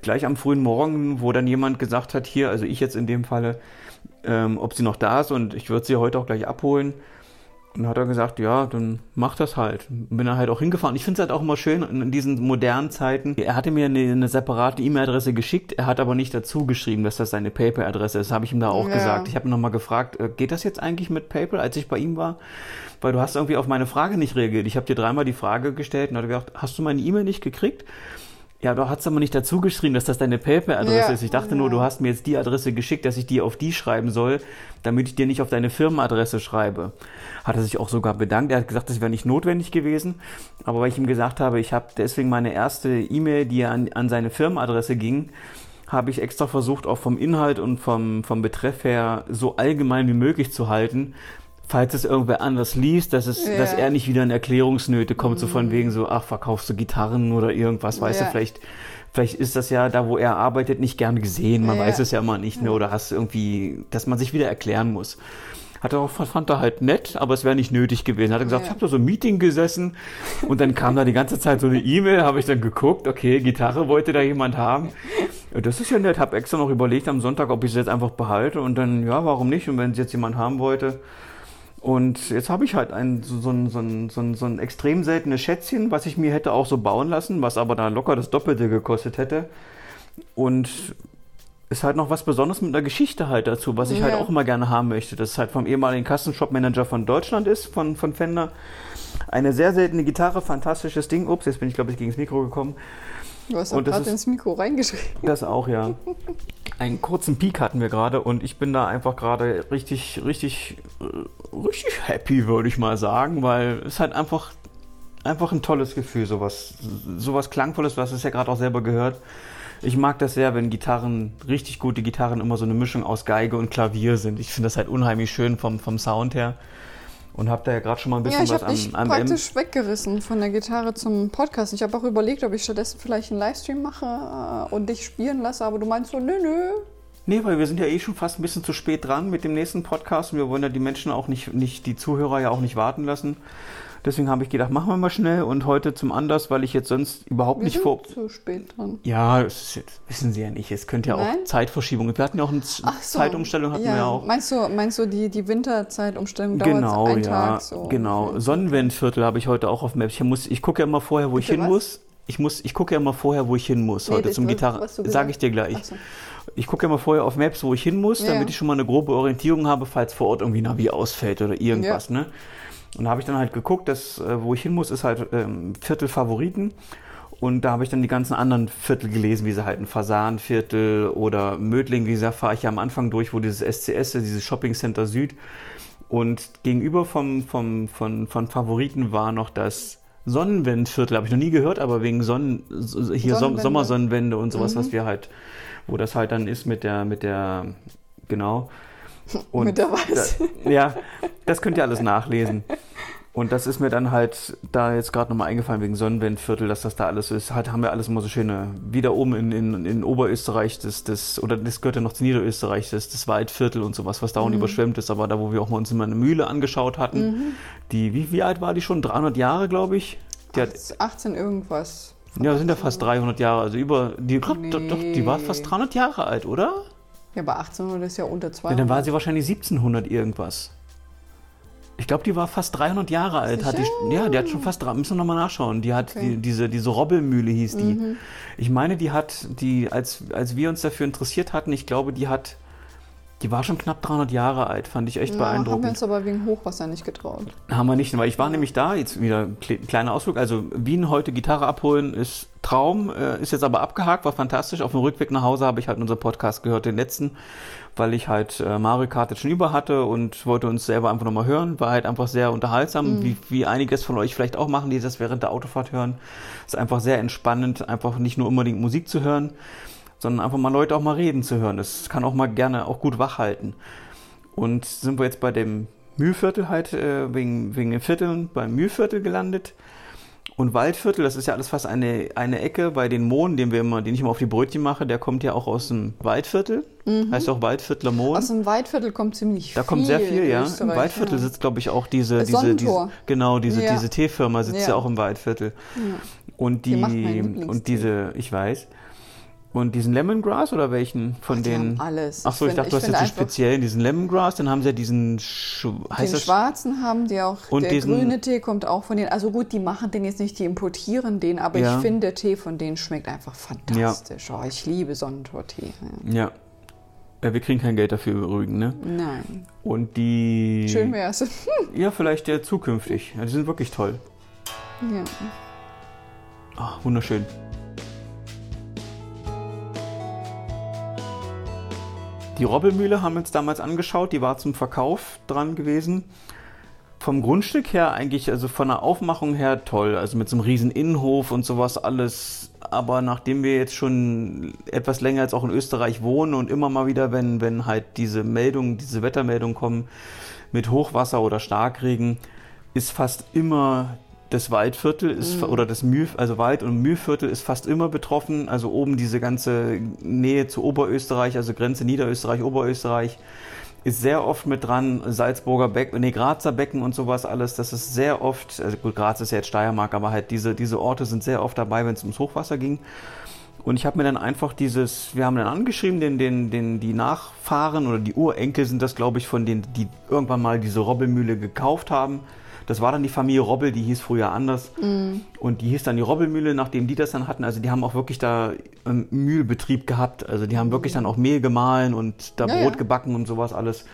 gleich am frühen Morgen, wo dann jemand gesagt hat, hier, also ich jetzt in dem Falle, ähm, ob sie noch da ist und ich würde sie heute auch gleich abholen. Und hat er gesagt, ja, dann mach das halt. Bin dann halt auch hingefahren. Ich finde es halt auch immer schön in diesen modernen Zeiten. Er hatte mir eine, eine separate E-Mail-Adresse geschickt, er hat aber nicht dazu geschrieben, dass das seine PayPal-Adresse ist. Habe ich ihm da auch ja. gesagt. Ich habe ihn nochmal gefragt, äh, geht das jetzt eigentlich mit PayPal, als ich bei ihm war? Weil du hast irgendwie auf meine Frage nicht reagiert. Ich habe dir dreimal die Frage gestellt und hat gesagt, hast du meine E-Mail nicht gekriegt? Ja, du hast aber nicht dazu geschrieben, dass das deine PayPal-Adresse ja, ist. Ich dachte ja. nur, du hast mir jetzt die Adresse geschickt, dass ich die auf die schreiben soll, damit ich dir nicht auf deine Firmenadresse schreibe. Hat er sich auch sogar bedankt. Er hat gesagt, das wäre nicht notwendig gewesen. Aber weil ich ihm gesagt habe, ich habe deswegen meine erste E-Mail, die an, an seine Firmenadresse ging, habe ich extra versucht, auch vom Inhalt und vom, vom Betreff her so allgemein wie möglich zu halten, falls es irgendwer anders liest, dass es, ja. dass er nicht wieder in Erklärungsnöte kommt, mhm. so von mhm. wegen so, ach, verkaufst du Gitarren oder irgendwas, weißt ja. du, vielleicht, vielleicht ist das ja da, wo er arbeitet, nicht gern gesehen, man ja. weiß es ja immer nicht, ne, oder hast irgendwie, dass man sich wieder erklären muss. Hat er auch, fand er halt nett, aber es wäre nicht nötig gewesen. Hat er gesagt, ich habe da so ein Meeting gesessen und dann kam da die ganze Zeit so eine E-Mail, habe ich dann geguckt, okay, Gitarre wollte da jemand haben. Das ist ja nett. Habe extra noch überlegt am Sonntag, ob ich es jetzt einfach behalte und dann, ja, warum nicht? Und wenn es jetzt jemand haben wollte. Und jetzt habe ich halt ein, so, so, so, so, so ein extrem seltenes Schätzchen, was ich mir hätte auch so bauen lassen, was aber da locker das Doppelte gekostet hätte. Und ist halt noch was Besonderes mit einer Geschichte halt dazu, was ich halt ja. halt auch immer gerne haben möchte. Das ist halt vom ehemaligen Kassenshop-Manager von Deutschland ist, von, von Fender. Eine sehr seltene Gitarre, fantastisches Ding. Ups, jetzt bin ich, glaube ich, gegen das Mikro gekommen. Du hast auch gerade ins Mikro reingeschrieben. Das auch, ja. Einen kurzen Peak hatten wir gerade und ich bin da einfach gerade richtig, richtig, äh, richtig happy, würde ich mal sagen, weil es halt einfach, einfach ein tolles Gefühl, sowas, sowas Klangvolles, was es ja gerade auch selber gehört. Ich mag das sehr, wenn Gitarren, richtig gute Gitarren immer so eine Mischung aus Geige und Klavier sind. Ich finde das halt unheimlich schön vom, vom Sound her. Und habe da ja gerade schon mal ein bisschen ja, was am, dich am praktisch M weggerissen von der Gitarre zum Podcast. Ich habe auch überlegt, ob ich stattdessen vielleicht einen Livestream mache äh, und dich spielen lasse, aber du meinst so, nö, nö. Nee, weil wir sind ja eh schon fast ein bisschen zu spät dran mit dem nächsten Podcast und wir wollen ja die Menschen auch nicht, nicht die Zuhörer ja auch nicht warten lassen. Deswegen habe ich gedacht, machen wir mal schnell und heute zum Anlass, weil ich jetzt sonst überhaupt wir nicht sind vor. zu spät dran. Ja, das wissen Sie ja nicht. Es könnte ja Nein? auch Zeitverschiebung. Wir hatten ja auch eine so. Zeitumstellung hatten ja. wir auch. Meinst du, meinst du die, die Winterzeitumstellung dauert genau, einen ja, Tag? So genau. Sonnenwendviertel habe ich heute auch auf Maps. Ich, muss, ich gucke ja immer vorher, wo Bitte ich hin was? muss. Ich, muss, ich gucke ja immer vorher, wo ich hin muss nee, heute zum Gitarre. Sage ich dir gleich. So. Ich gucke ja mal vorher auf Maps, wo ich hin muss, ja. damit ich schon mal eine grobe Orientierung habe, falls vor Ort irgendwie Navi ausfällt oder irgendwas. Ja. Ne? Und da habe ich dann halt geguckt, dass, äh, wo ich hin muss, ist halt ähm, Viertel Favoriten. Und da habe ich dann die ganzen anderen Viertel gelesen, wie sie halt ein Fasanviertel oder Mödling, wie gesagt, fahre ich ja am Anfang durch, wo dieses SCS, dieses Shopping Center Süd. Und gegenüber vom, vom, von, von Favoriten war noch das Sonnenwendviertel, habe ich noch nie gehört, aber wegen Sonnen, hier Sonnenwende. Sommersonnenwende und sowas, mhm. was wir halt, wo das halt dann ist mit der, mit der, genau. Und Mit der Weiß. Da, ja, das könnt ihr alles nachlesen. Und das ist mir dann halt da jetzt gerade nochmal eingefallen wegen Sonnenwendviertel, dass das da alles ist. Halt haben wir alles immer so schöne, wieder oben in, in, in Oberösterreich, das, das, oder das gehört ja noch zu Niederösterreich, das, das Waldviertel und sowas, was da mhm. überschwemmt ist. Aber da, wo wir auch mal uns immer eine Mühle angeschaut hatten, mhm. die, wie, wie alt war die schon? 300 Jahre, glaube ich? Die 18, hat, 18 irgendwas. Ja, sind ja fast 300 Jahre. Also über, die, nee. doch, die war fast 300 Jahre alt, oder? Ja, aber 1800 ist ja unter 200. Ja, dann war sie wahrscheinlich 1700 irgendwas. Ich glaube, die war fast 300 Jahre alt. Hat die, ja, die hat schon fast, müssen wir nochmal nachschauen. Die hat okay. die, diese, diese Robbelmühle hieß die. Mhm. Ich meine, die hat, die, als, als wir uns dafür interessiert hatten, ich glaube, die hat die war schon knapp 300 Jahre alt, fand ich echt ja, beeindruckend. Haben wir uns aber wegen Hochwasser nicht getraut. Haben wir nicht, weil ich war nämlich da, jetzt wieder ein kleiner Ausflug. Also Wien heute Gitarre abholen ist Traum, äh, ist jetzt aber abgehakt, war fantastisch. Auf dem Rückweg nach Hause habe ich halt unseren Podcast gehört, den letzten, weil ich halt äh, Mario Kart jetzt schon über hatte und wollte uns selber einfach nochmal hören. War halt einfach sehr unterhaltsam, mhm. wie, wie einiges von euch vielleicht auch machen, die das während der Autofahrt hören. Ist einfach sehr entspannend, einfach nicht nur unbedingt Musik zu hören sondern einfach mal Leute auch mal reden zu hören. Das kann auch mal gerne auch gut wachhalten. Und sind wir jetzt bei dem Mühlviertel halt, äh, wegen, wegen den Vierteln beim Mühlviertel gelandet. Und Waldviertel, das ist ja alles fast eine, eine Ecke bei den Mohn, den wir immer, den ich immer auf die Brötchen mache, der kommt ja auch aus dem Waldviertel. Mhm. Heißt auch Waldviertler Mohn. Aus dem Waldviertel kommt ziemlich da viel. Da kommt sehr viel, ja. Im Waldviertel ja. sitzt, glaube ich, auch diese, diese, diese, genau, diese, ja. diese Teefirma sitzt ja. ja. auch im Waldviertel. Und die, die und diese, ich weiß. Und diesen Lemongrass oder welchen von Ach, denen? alles. Ach so, ich, ich dachte, du hast jetzt den speziellen, diesen Lemongrass, dann haben sie ja diesen Sch Den schwarzen haben die auch. Und der diesen, grüne Tee kommt auch von denen. Also gut, die machen den jetzt nicht, die importieren den, aber ja. ich finde, der Tee von denen schmeckt einfach fantastisch. Ja. Oh, ich liebe Sonnentor-Tee. Ja. ja. Ja, wir kriegen kein Geld dafür übrigens, ne? Nein. Und die. Schön wär's. ja, vielleicht ja zukünftig. Ja, die sind wirklich toll. Ja. Ach, wunderschön. Die Robbelmühle haben wir uns damals angeschaut, die war zum Verkauf dran gewesen. Vom Grundstück her eigentlich, also von der Aufmachung her toll, also mit so einem riesen Innenhof und sowas alles. Aber nachdem wir jetzt schon etwas länger jetzt auch in Österreich wohnen und immer mal wieder, wenn, wenn halt diese Meldungen, diese Wettermeldungen kommen mit Hochwasser oder Starkregen, ist fast immer das Waldviertel ist, mhm. oder das Mühl, also Wald- und Mühlviertel ist fast immer betroffen. Also oben diese ganze Nähe zu Oberösterreich, also Grenze Niederösterreich, Oberösterreich, ist sehr oft mit dran. Salzburger Becken, nee, Grazer Becken und sowas alles. Das ist sehr oft, also gut, Graz ist ja jetzt Steiermark, aber halt diese, diese Orte sind sehr oft dabei, wenn es ums Hochwasser ging. Und ich habe mir dann einfach dieses, wir haben dann angeschrieben, den, den, den, die Nachfahren oder die Urenkel sind das, glaube ich, von denen, die irgendwann mal diese Robbelmühle gekauft haben. Das war dann die Familie Robbel, die hieß früher anders. Mm. Und die hieß dann die Robbelmühle, nachdem die das dann hatten. Also die haben auch wirklich da einen Mühlbetrieb gehabt. Also die haben wirklich dann auch Mehl gemahlen und da ja, Brot ja. gebacken und sowas alles.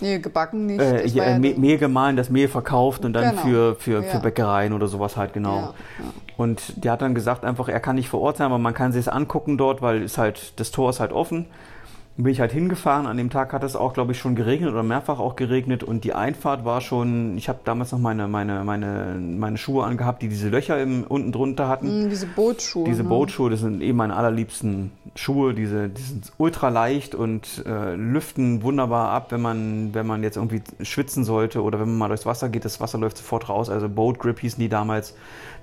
Nee, gebacken nicht. Äh, ja, ja Mehl gemahlen, das Mehl verkauft und dann genau. für, für, für Bäckereien oder sowas halt, genau. Und der hat dann gesagt einfach, er kann nicht vor Ort sein, aber man kann sich es angucken dort, weil ist halt, das Tor ist halt offen bin ich halt hingefahren. An dem Tag hat es auch, glaube ich, schon geregnet oder mehrfach auch geregnet. Und die Einfahrt war schon, ich habe damals noch meine, meine, meine, meine Schuhe angehabt, die diese Löcher im, unten drunter hatten. Mm, diese Bootschuhe. Diese ne? Bootschuhe, das sind eben meine allerliebsten Schuhe. Diese, die sind ultra leicht und äh, lüften wunderbar ab, wenn man, wenn man jetzt irgendwie schwitzen sollte oder wenn man mal durchs Wasser geht. Das Wasser läuft sofort raus. Also Boat Grip hießen die damals.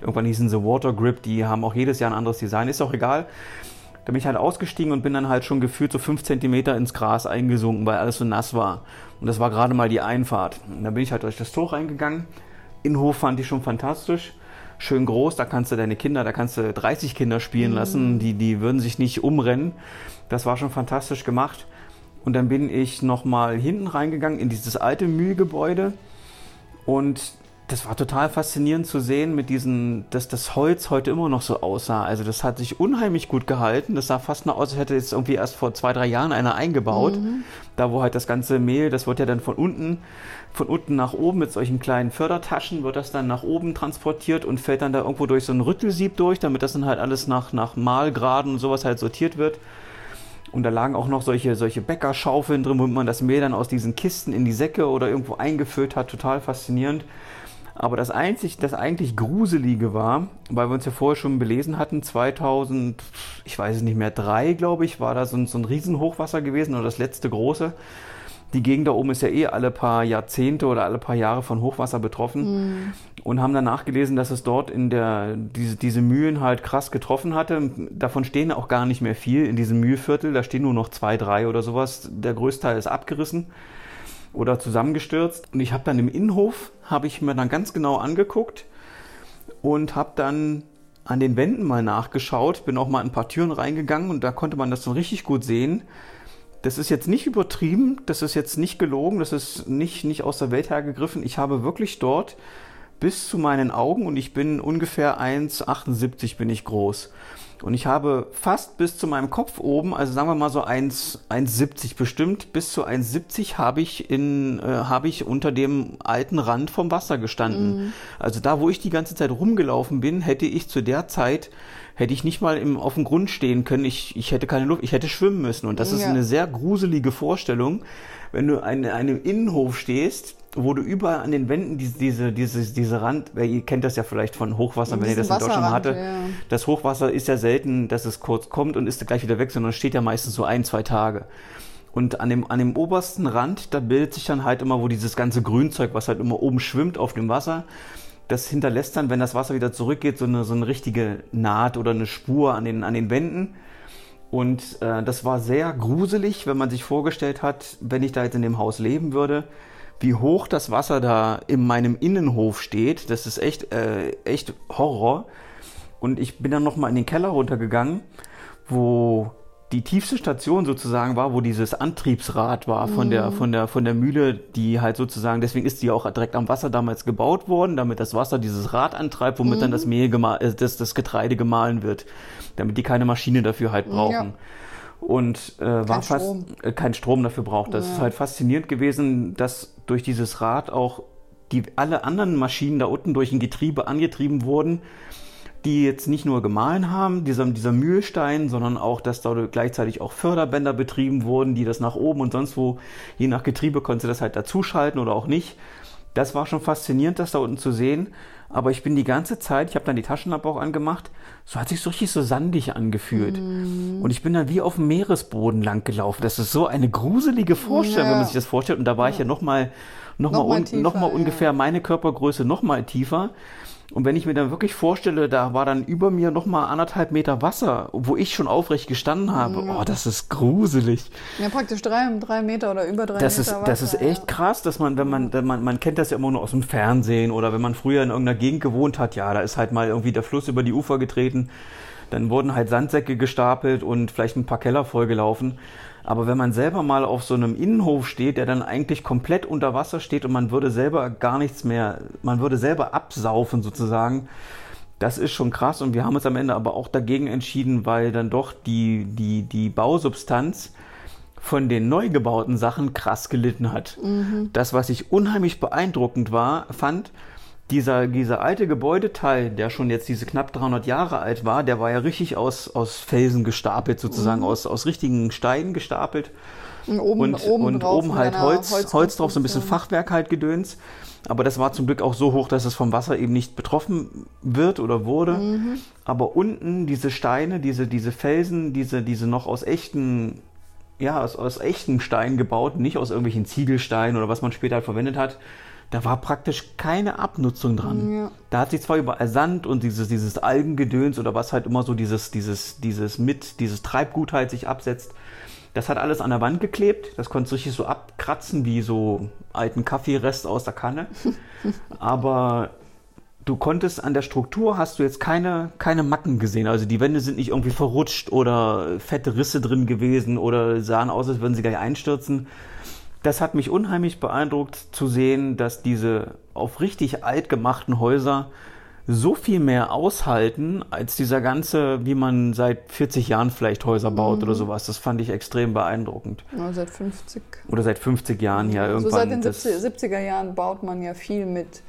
Irgendwann hießen sie Water Grip. Die haben auch jedes Jahr ein anderes Design. Ist auch egal. Da bin ich halt ausgestiegen und bin dann halt schon gefühlt so fünf Zentimeter ins Gras eingesunken, weil alles so nass war. Und das war gerade mal die Einfahrt. Und da bin ich halt durch das Tor reingegangen. Innenhof fand ich schon fantastisch. Schön groß, da kannst du deine Kinder, da kannst du 30 Kinder spielen mhm. lassen, die, die würden sich nicht umrennen. Das war schon fantastisch gemacht. Und dann bin ich nochmal hinten reingegangen in dieses alte Mühlgebäude. Und das war total faszinierend zu sehen, mit diesen, dass das Holz heute immer noch so aussah. Also das hat sich unheimlich gut gehalten. Das sah fast nur aus, als hätte jetzt irgendwie erst vor zwei, drei Jahren einer eingebaut. Mhm. Da wo halt das ganze Mehl, das wird ja dann von unten, von unten nach oben mit solchen kleinen Fördertaschen, wird das dann nach oben transportiert und fällt dann da irgendwo durch so ein Rüttelsieb durch, damit das dann halt alles nach, nach Mahlgraden und sowas halt sortiert wird. Und da lagen auch noch solche, solche Bäckerschaufeln drin, wo man das Mehl dann aus diesen Kisten in die Säcke oder irgendwo eingefüllt hat. Total faszinierend. Aber das, einzig, das eigentlich Gruselige war, weil wir uns ja vorher schon belesen hatten, 2000, ich weiß es nicht mehr, drei, glaube ich, war da so ein, so ein Riesenhochwasser gewesen oder das letzte große. Die Gegend da oben ist ja eh alle paar Jahrzehnte oder alle paar Jahre von Hochwasser betroffen. Mhm. Und haben dann nachgelesen, dass es dort in der, diese, diese Mühlen halt krass getroffen hatte. Davon stehen auch gar nicht mehr viel in diesem Mühlviertel. Da stehen nur noch zwei, drei oder sowas. Der größte Teil ist abgerissen oder zusammengestürzt. Und ich habe dann im Innenhof, habe ich mir dann ganz genau angeguckt und habe dann an den Wänden mal nachgeschaut, bin auch mal in ein paar Türen reingegangen und da konnte man das dann richtig gut sehen. Das ist jetzt nicht übertrieben, das ist jetzt nicht gelogen, das ist nicht, nicht aus der Welt hergegriffen. Ich habe wirklich dort bis zu meinen Augen und ich bin ungefähr 1,78 bin ich groß. Und ich habe fast bis zu meinem Kopf oben, also sagen wir mal so 1,70 bestimmt, bis zu 1,70 habe ich in, äh, habe ich unter dem alten Rand vom Wasser gestanden. Mhm. Also da, wo ich die ganze Zeit rumgelaufen bin, hätte ich zu der Zeit hätte ich nicht mal im, auf dem Grund stehen können. Ich, ich hätte keine Luft, ich hätte schwimmen müssen. Und das ja. ist eine sehr gruselige Vorstellung, wenn du in einem Innenhof stehst wo du überall an den Wänden diese, diese, diese, diese Rand, ihr kennt das ja vielleicht von Hochwasser, wenn ihr das in Deutschland hatte. Ja. Das Hochwasser ist ja selten, dass es kurz kommt und ist gleich wieder weg, sondern steht ja meistens so ein, zwei Tage. Und an dem, an dem obersten Rand, da bildet sich dann halt immer, wo dieses ganze Grünzeug, was halt immer oben schwimmt auf dem Wasser, das hinterlässt dann, wenn das Wasser wieder zurückgeht, so eine, so eine richtige Naht oder eine Spur an den, an den Wänden. Und äh, das war sehr gruselig, wenn man sich vorgestellt hat, wenn ich da jetzt in dem Haus leben würde, wie hoch das Wasser da in meinem Innenhof steht. Das ist echt, äh, echt Horror. Und ich bin dann nochmal in den Keller runtergegangen, wo die tiefste Station sozusagen war, wo dieses Antriebsrad war von der, mhm. von der, von der Mühle, die halt sozusagen, deswegen ist die auch direkt am Wasser damals gebaut worden, damit das Wasser dieses Rad antreibt, womit mhm. dann das Mehl, äh, das, das Getreide gemahlen wird, damit die keine Maschine dafür halt brauchen. Ja und äh, war kein fast Strom. Äh, kein Strom dafür braucht. Das ja. ist halt faszinierend gewesen, dass durch dieses Rad auch die alle anderen Maschinen da unten durch ein Getriebe angetrieben wurden, die jetzt nicht nur gemahlen haben, dieser, dieser Mühlstein, sondern auch, dass da gleichzeitig auch Förderbänder betrieben wurden, die das nach oben und sonst wo, je nach Getriebe konnte das halt dazuschalten oder auch nicht. Das war schon faszinierend, das da unten zu sehen. Aber ich bin die ganze Zeit, ich habe dann die Taschenlampe auch angemacht, so hat sich so richtig so sandig angefühlt. Mm. Und ich bin dann wie auf dem Meeresboden lang gelaufen. Das ist so eine gruselige Vorstellung, ja. wenn man sich das vorstellt. Und da war ja. ich ja nochmal noch mal, noch mal, un, noch mal ja. ungefähr meine Körpergröße noch mal tiefer. Und wenn ich mir dann wirklich vorstelle, da war dann über mir noch mal anderthalb Meter Wasser, wo ich schon aufrecht gestanden habe, ja. oh, das ist gruselig. Ja, praktisch drei, drei Meter oder über drei das Meter ist, Wasser. Das ist echt ja. krass, dass man, wenn man, wenn man, man kennt das ja immer nur aus dem Fernsehen oder wenn man früher in irgendeiner Gegend gewohnt hat, ja, da ist halt mal irgendwie der Fluss über die Ufer getreten Dann wurden halt Sandsäcke gestapelt und vielleicht ein paar Keller vollgelaufen. Aber wenn man selber mal auf so einem Innenhof steht, der dann eigentlich komplett unter Wasser steht und man würde selber gar nichts mehr, man würde selber absaufen sozusagen, das ist schon krass. Und wir haben uns am Ende aber auch dagegen entschieden, weil dann doch die, die, die Bausubstanz von den neu gebauten Sachen krass gelitten hat. Mhm. Das, was ich unheimlich beeindruckend war, fand, dieser, dieser alte Gebäudeteil, der schon jetzt diese knapp 300 Jahre alt war, der war ja richtig aus, aus Felsen gestapelt, sozusagen, mhm. aus, aus richtigen Steinen gestapelt. Und oben, und, oben, und oben halt Holz, Holz drauf, so ein bisschen Fachwerk halt gedöns. Aber das war zum Glück auch so hoch, dass es vom Wasser eben nicht betroffen wird oder wurde. Mhm. Aber unten diese Steine, diese, diese Felsen, diese, diese noch aus echten, ja, aus, aus echten Steinen gebaut, nicht aus irgendwelchen Ziegelsteinen oder was man später halt verwendet hat, da war praktisch keine Abnutzung dran. Ja. Da hat sich zwar überall Sand und dieses, dieses Algengedöns oder was halt immer so dieses, dieses, dieses mit, dieses Treibgut halt sich absetzt. Das hat alles an der Wand geklebt. Das konnte du richtig so abkratzen wie so alten Kaffeerest aus der Kanne. Aber du konntest an der Struktur hast du jetzt keine, keine Macken gesehen. Also die Wände sind nicht irgendwie verrutscht oder fette Risse drin gewesen oder sahen aus, als würden sie gleich einstürzen das hat mich unheimlich beeindruckt zu sehen, dass diese auf richtig alt gemachten Häuser so viel mehr aushalten als dieser ganze, wie man seit 40 Jahren vielleicht Häuser baut mhm. oder sowas. Das fand ich extrem beeindruckend. Ja, seit 50. Oder seit 50 Jahren, ja, irgendwann. So seit den 70, er Jahren baut man ja viel mit,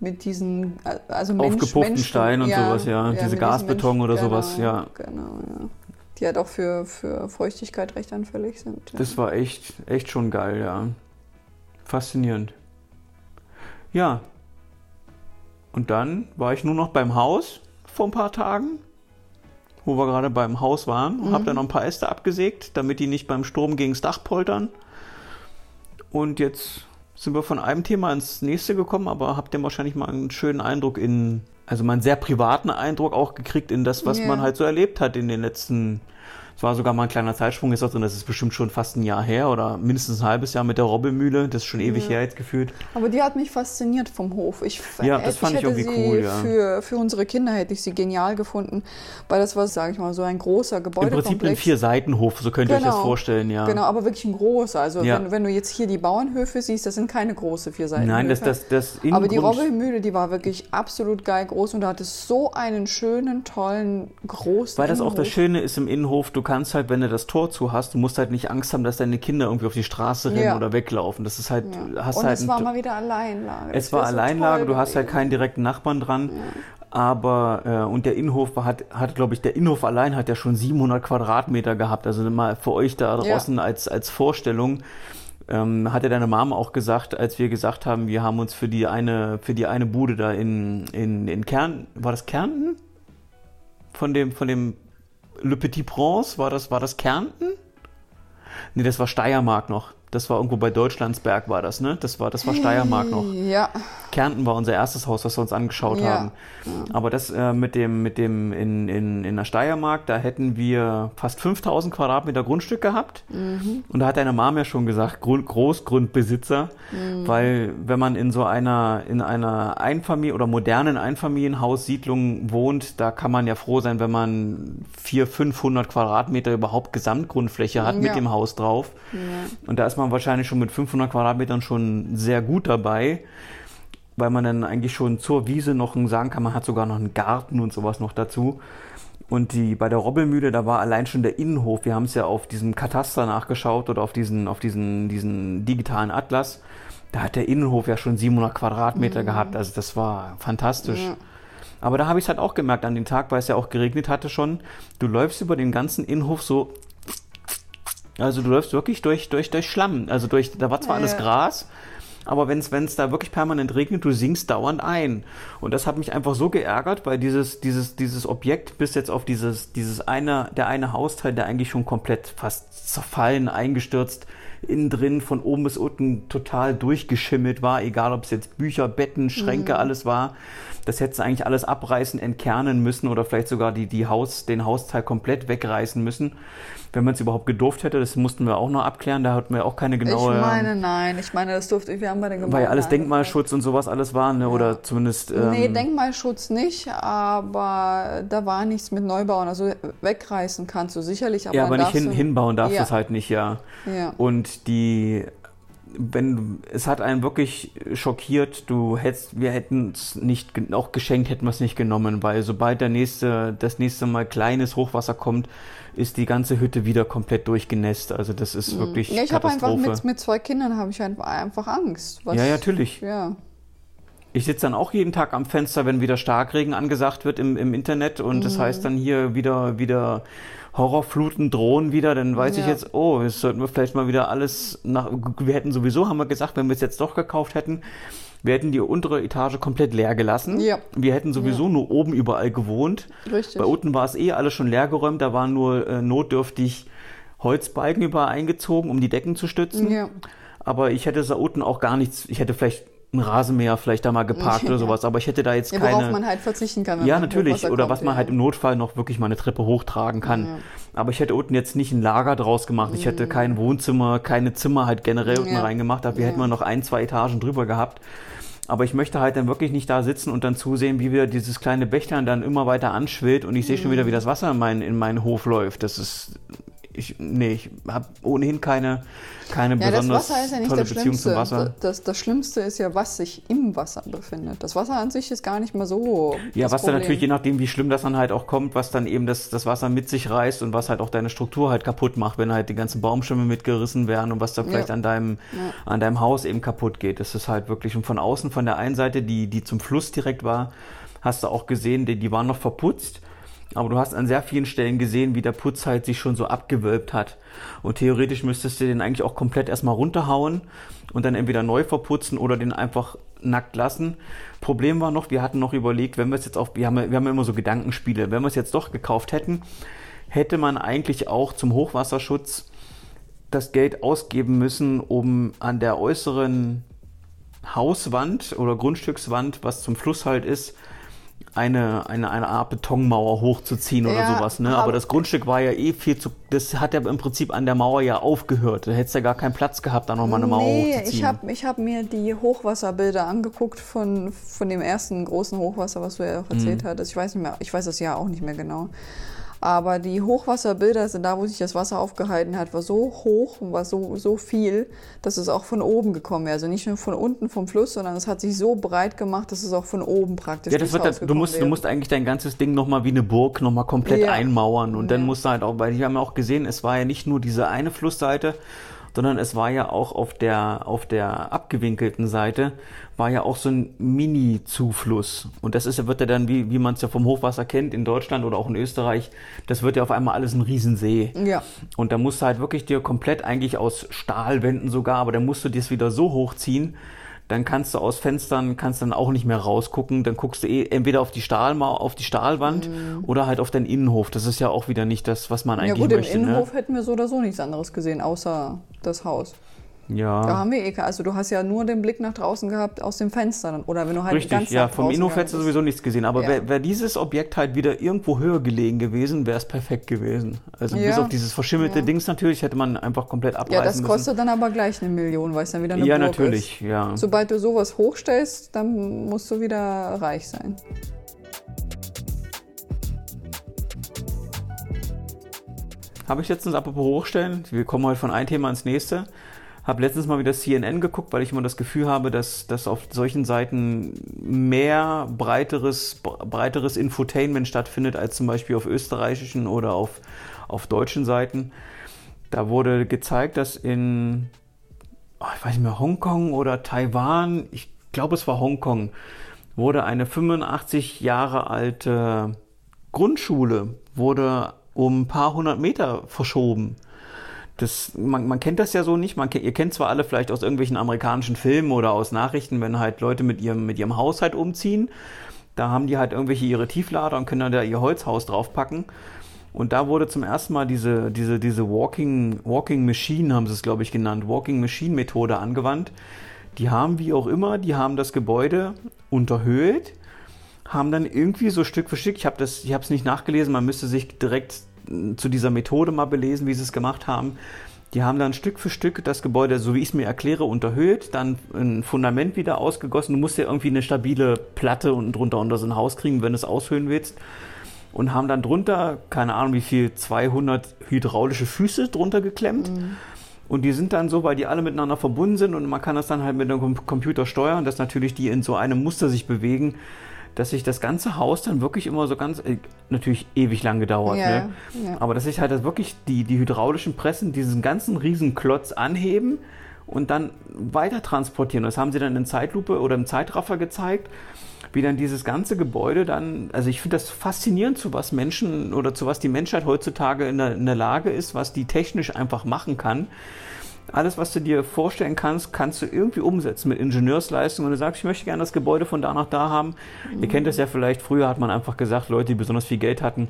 mit diesen, also Mensch, Aufgepufften Steinen und ja, sowas, ja. ja Diese Gasbeton oder genau, sowas, ja. Genau, ja die halt auch für, für Feuchtigkeit recht anfällig sind. Ja. Das war echt, echt schon geil, ja. Faszinierend. Ja. Und dann war ich nur noch beim Haus vor ein paar Tagen, wo wir gerade beim Haus waren und mhm. habe dann noch ein paar Äste abgesägt, damit die nicht beim Sturm gegen das Dach poltern. Und jetzt sind wir von einem Thema ins nächste gekommen, aber habt ihr wahrscheinlich mal einen schönen Eindruck in also mal einen sehr privaten Eindruck auch gekriegt in das, was yeah. man halt so erlebt hat in den letzten es war sogar mal ein kleiner Zeitsprung ist und das ist bestimmt schon fast ein Jahr her oder mindestens ein halbes Jahr mit der Robbelmühle. Das ist schon ewig ja. her jetzt gefühlt. Aber die hat mich fasziniert vom Hof. Ich, ja, das fand ich, irgendwie cool. Ja. Für, für unsere Kinder hätte ich sie genial gefunden, weil das war, sage ich mal, so ein großer Gebäudekomplex. Im Prinzip ein Vier-Seiten-Hof, so könnt ihr genau. euch das genau. vorstellen, ja. Genau, aber wirklich ein großer. Also ja. wenn, wenn, du jetzt hier die Bauernhöfe siehst, das sind keine große Vier-Seiten. Nein, das, das, das Aber die Robbelmühle, die war wirklich absolut geil groß und da hat es so einen schönen, tollen, großen Weil das Innenhof. auch das Schöne ist im Innenhof, du kannst halt, wenn du das Tor zu hast, du musst halt nicht Angst haben, dass deine Kinder irgendwie auf die Straße rennen ja. oder weglaufen. Das ist halt, ja. hast Und halt. es war mal wieder Alleinlage. Es war Alleinlage, so du hast halt keinen direkten Nachbarn dran. Ja. Aber, äh, und der Innenhof hat, hat glaube ich, der Innenhof allein hat ja schon 700 Quadratmeter gehabt. Also mal für euch da draußen als, als Vorstellung. Ähm, hatte deine Mama auch gesagt, als wir gesagt haben, wir haben uns für die eine, für die eine Bude da in, in, in Kärnten, war das Kärnten? Von dem, von dem Le Petit Prince, war das, war das Kärnten? Nee, das war Steiermark noch. Das war irgendwo bei Deutschlandsberg war das, ne? Das war, das war Steiermark noch. Ja. Kärnten war unser erstes Haus, das wir uns angeschaut ja. haben. Aber das äh, mit dem, mit dem in, in, in der Steiermark, da hätten wir fast 5000 Quadratmeter Grundstück gehabt. Mhm. Und da hat deine Mom ja schon gesagt, Grund, Großgrundbesitzer. Mhm. Weil wenn man in so einer, in einer Einfamilien- oder modernen Einfamilienhaussiedlung wohnt, da kann man ja froh sein, wenn man 400, 500 Quadratmeter überhaupt Gesamtgrundfläche hat ja. mit dem Haus drauf. Ja. Und da ist man wahrscheinlich schon mit 500 Quadratmetern schon sehr gut dabei weil man dann eigentlich schon zur Wiese noch sagen kann, man hat sogar noch einen Garten und sowas noch dazu. Und die, bei der Robbelmühle, da war allein schon der Innenhof. Wir haben es ja auf diesem Kataster nachgeschaut oder auf diesen, auf diesen, diesen digitalen Atlas. Da hat der Innenhof ja schon 700 Quadratmeter mhm. gehabt. Also das war fantastisch. Ja. Aber da habe ich es halt auch gemerkt an dem Tag, weil es ja auch geregnet hatte schon. Du läufst über den ganzen Innenhof so. Also du läufst wirklich durch, durch, durch Schlamm. Also durch, da war zwar ja, alles Gras, aber wenn es da wirklich permanent regnet, du sinkst dauernd ein. Und das hat mich einfach so geärgert, weil dieses, dieses, dieses Objekt bis jetzt auf dieses, dieses eine, der eine Hausteil, der eigentlich schon komplett fast zerfallen, eingestürzt, innen drin von oben bis unten total durchgeschimmelt war, egal ob es jetzt Bücher, Betten, Schränke, mhm. alles war. Das hätte eigentlich alles abreißen, entkernen müssen oder vielleicht sogar die, die Haus, den Hausteil komplett wegreißen müssen wenn man es überhaupt gedurft hätte. Das mussten wir auch noch abklären. Da hatten wir auch keine genaue. Ich meine, nein. Ich meine, das durfte. Wir haben bei den Gebäuden Weil ja alles Denkmalschutz und sowas alles war, ne? Ja. oder zumindest... Ähm, nee, Denkmalschutz nicht, aber da war nichts mit Neubauen. Also wegreißen kannst du sicherlich, aber Ja, aber nicht hin, hinbauen darfst du es halt nicht, ja. ja. Und die wenn es hat einen wirklich schockiert, du hättest, wir hätten es nicht, auch geschenkt hätten wir es nicht genommen, weil sobald der nächste, das nächste Mal kleines Hochwasser kommt, ist die ganze Hütte wieder komplett durchgenässt. Also das ist mhm. wirklich Ja, ich habe einfach mit, mit zwei Kindern habe ich einfach Angst. Was, ja, ja, natürlich. Ja. Ich sitze dann auch jeden Tag am Fenster, wenn wieder Starkregen angesagt wird im, im Internet und mhm. das heißt dann hier wieder, wieder Horrorfluten drohen wieder, dann weiß ja. ich jetzt, oh, jetzt sollten wir vielleicht mal wieder alles nach. Wir hätten sowieso, haben wir gesagt, wenn wir es jetzt doch gekauft hätten, wir hätten die untere Etage komplett leer gelassen. Ja. Wir hätten sowieso ja. nur oben überall gewohnt. Richtig. Bei unten war es eh alles schon leer geräumt, da waren nur äh, notdürftig Holzbalken überall eingezogen, um die Decken zu stützen. Ja. Aber ich hätte da unten auch gar nichts, ich hätte vielleicht ein Rasenmäher vielleicht da mal geparkt ja. oder sowas, aber ich hätte da jetzt ja, keine... Worauf man halt verzichten kann. Ja, natürlich, oder kommt, was man ja. halt im Notfall noch wirklich mal eine Treppe hochtragen kann. Ja. Aber ich hätte unten jetzt nicht ein Lager draus gemacht, ich hätte mhm. kein Wohnzimmer, keine Zimmer halt generell unten reingemacht, aber wir hätten wir noch ein, zwei Etagen drüber gehabt. Aber ich möchte halt dann wirklich nicht da sitzen und dann zusehen, wie wieder dieses kleine Bächlein dann immer weiter anschwillt und ich sehe schon wieder, wie das Wasser in, mein, in meinen Hof läuft. Das ist ich, nee, ich habe ohnehin keine, keine ja, besonders ja tolle Beziehung zum Wasser. Das, das Schlimmste ist ja, was sich im Wasser befindet. Das Wasser an sich ist gar nicht mal so. Ja, was Problem. dann natürlich, je nachdem, wie schlimm das dann halt auch kommt, was dann eben das, das Wasser mit sich reißt und was halt auch deine Struktur halt kaputt macht, wenn halt die ganzen Baumstämme mitgerissen werden und was da vielleicht ja. an, deinem, ja. an deinem Haus eben kaputt geht. Das ist halt wirklich und von außen, von der einen Seite, die, die zum Fluss direkt war, hast du auch gesehen, die, die waren noch verputzt aber du hast an sehr vielen Stellen gesehen, wie der Putz halt sich schon so abgewölbt hat. Und theoretisch müsstest du den eigentlich auch komplett erstmal runterhauen und dann entweder neu verputzen oder den einfach nackt lassen. Problem war noch, wir hatten noch überlegt, wenn wir es jetzt auf, wir haben, wir haben immer so Gedankenspiele, wenn wir es jetzt doch gekauft hätten, hätte man eigentlich auch zum Hochwasserschutz das Geld ausgeben müssen, um an der äußeren Hauswand oder Grundstückswand, was zum Fluss halt ist, eine, eine, eine Art Betonmauer hochzuziehen oder ja, sowas. Ne? Aber das Grundstück war ja eh viel zu. Das hat ja im Prinzip an der Mauer ja aufgehört. Da hättest du ja gar keinen Platz gehabt, da nochmal eine Mauer nee, hochzuziehen. Ich habe ich hab mir die Hochwasserbilder angeguckt von, von dem ersten großen Hochwasser, was du ja auch erzählt mhm. hattest. Ich weiß nicht mehr, ich weiß das Jahr auch nicht mehr genau. Aber die Hochwasserbilder sind da, wo sich das Wasser aufgehalten hat, war so hoch und war so, so viel, dass es auch von oben gekommen wäre. Also nicht nur von unten vom Fluss, sondern es hat sich so breit gemacht, dass es auch von oben praktisch Ja, das wird das, du musst, wäre. du musst eigentlich dein ganzes Ding nochmal wie eine Burg nochmal komplett ja. einmauern. Und ja. dann musst du halt auch, weil wir haben ja auch gesehen, es war ja nicht nur diese eine Flussseite, sondern es war ja auch auf der, auf der abgewinkelten Seite, war ja auch so ein Mini-Zufluss. Und das ist, wird ja dann, wie, wie man es ja vom Hochwasser kennt, in Deutschland oder auch in Österreich, das wird ja auf einmal alles ein Riesensee. Ja. Und da musst du halt wirklich dir komplett eigentlich aus Stahlwänden sogar, aber dann musst du das wieder so hochziehen, dann kannst du aus Fenstern kannst dann auch nicht mehr rausgucken. Dann guckst du eh entweder auf die Stahlmau auf die Stahlwand mhm. oder halt auf deinen Innenhof. Das ist ja auch wieder nicht das, was man eigentlich möchte. Ja gut, möchte, im ne? Innenhof ne? hätten wir so oder so nichts anderes gesehen, außer das Haus. Ja. Da haben wir eh, also du hast ja nur den Blick nach draußen gehabt aus dem Fenster dann. oder wenn du halt Richtig, ganz ja, vom du sowieso nichts gesehen, aber ja. wäre wär dieses Objekt halt wieder irgendwo höher gelegen gewesen, wäre es perfekt gewesen. Also ja. bis auf dieses verschimmelte ja. Dings natürlich hätte man einfach komplett abreißen Ja, das kostet müssen. dann aber gleich eine Million, weil es dann wieder eine Ja, Burg natürlich, ist. ja. Sobald du sowas hochstellst, dann musst du wieder reich sein. Habe ich letztens apropos hochstellen, wir kommen heute von einem Thema ins nächste. Habe letztens mal wieder CNN geguckt, weil ich immer das Gefühl habe, dass, dass auf solchen Seiten mehr breiteres, breiteres Infotainment stattfindet als zum Beispiel auf österreichischen oder auf, auf deutschen Seiten. Da wurde gezeigt, dass in, oh, ich weiß nicht mehr, Hongkong oder Taiwan, ich glaube es war Hongkong, wurde eine 85 Jahre alte Grundschule wurde um ein paar hundert Meter verschoben. Das, man, man kennt das ja so nicht. Man, ihr kennt zwar alle vielleicht aus irgendwelchen amerikanischen Filmen oder aus Nachrichten, wenn halt Leute mit ihrem, mit ihrem Haus halt umziehen. Da haben die halt irgendwelche ihre Tieflader und können dann da ihr Holzhaus draufpacken. Und da wurde zum ersten Mal diese, diese, diese Walking, Walking Machine, haben sie es, glaube ich, genannt, Walking Machine Methode angewandt. Die haben, wie auch immer, die haben das Gebäude unterhöhlt, haben dann irgendwie so Stück für Stück, ich habe es nicht nachgelesen, man müsste sich direkt zu dieser Methode mal belesen, wie sie es gemacht haben, Die haben dann Stück für Stück das Gebäude, so wie ich es mir erkläre, unterhöht, dann ein Fundament wieder ausgegossen. Du musst ja irgendwie eine stabile Platte unten drunter unter so ein Haus kriegen, wenn du es aushöhen willst. Und haben dann drunter, keine Ahnung wie viel, 200 hydraulische Füße drunter geklemmt. Mhm. Und die sind dann so, weil die alle miteinander verbunden sind und man kann das dann halt mit einem Computer steuern, dass natürlich die in so einem Muster sich bewegen, dass sich das ganze Haus dann wirklich immer so ganz, äh, natürlich ewig lang gedauert, ja, ne? ja. aber dass sich halt das wirklich die, die hydraulischen Pressen diesen ganzen riesen Klotz anheben und dann weiter transportieren. Das haben sie dann in Zeitlupe oder im Zeitraffer gezeigt, wie dann dieses ganze Gebäude dann, also ich finde das faszinierend, zu was Menschen oder zu was die Menschheit heutzutage in der, in der Lage ist, was die technisch einfach machen kann alles, was du dir vorstellen kannst, kannst du irgendwie umsetzen mit Ingenieursleistung. Und du sagst, ich möchte gerne das Gebäude von da nach da haben. Mhm. Ihr kennt das ja vielleicht, früher hat man einfach gesagt, Leute, die besonders viel Geld hatten,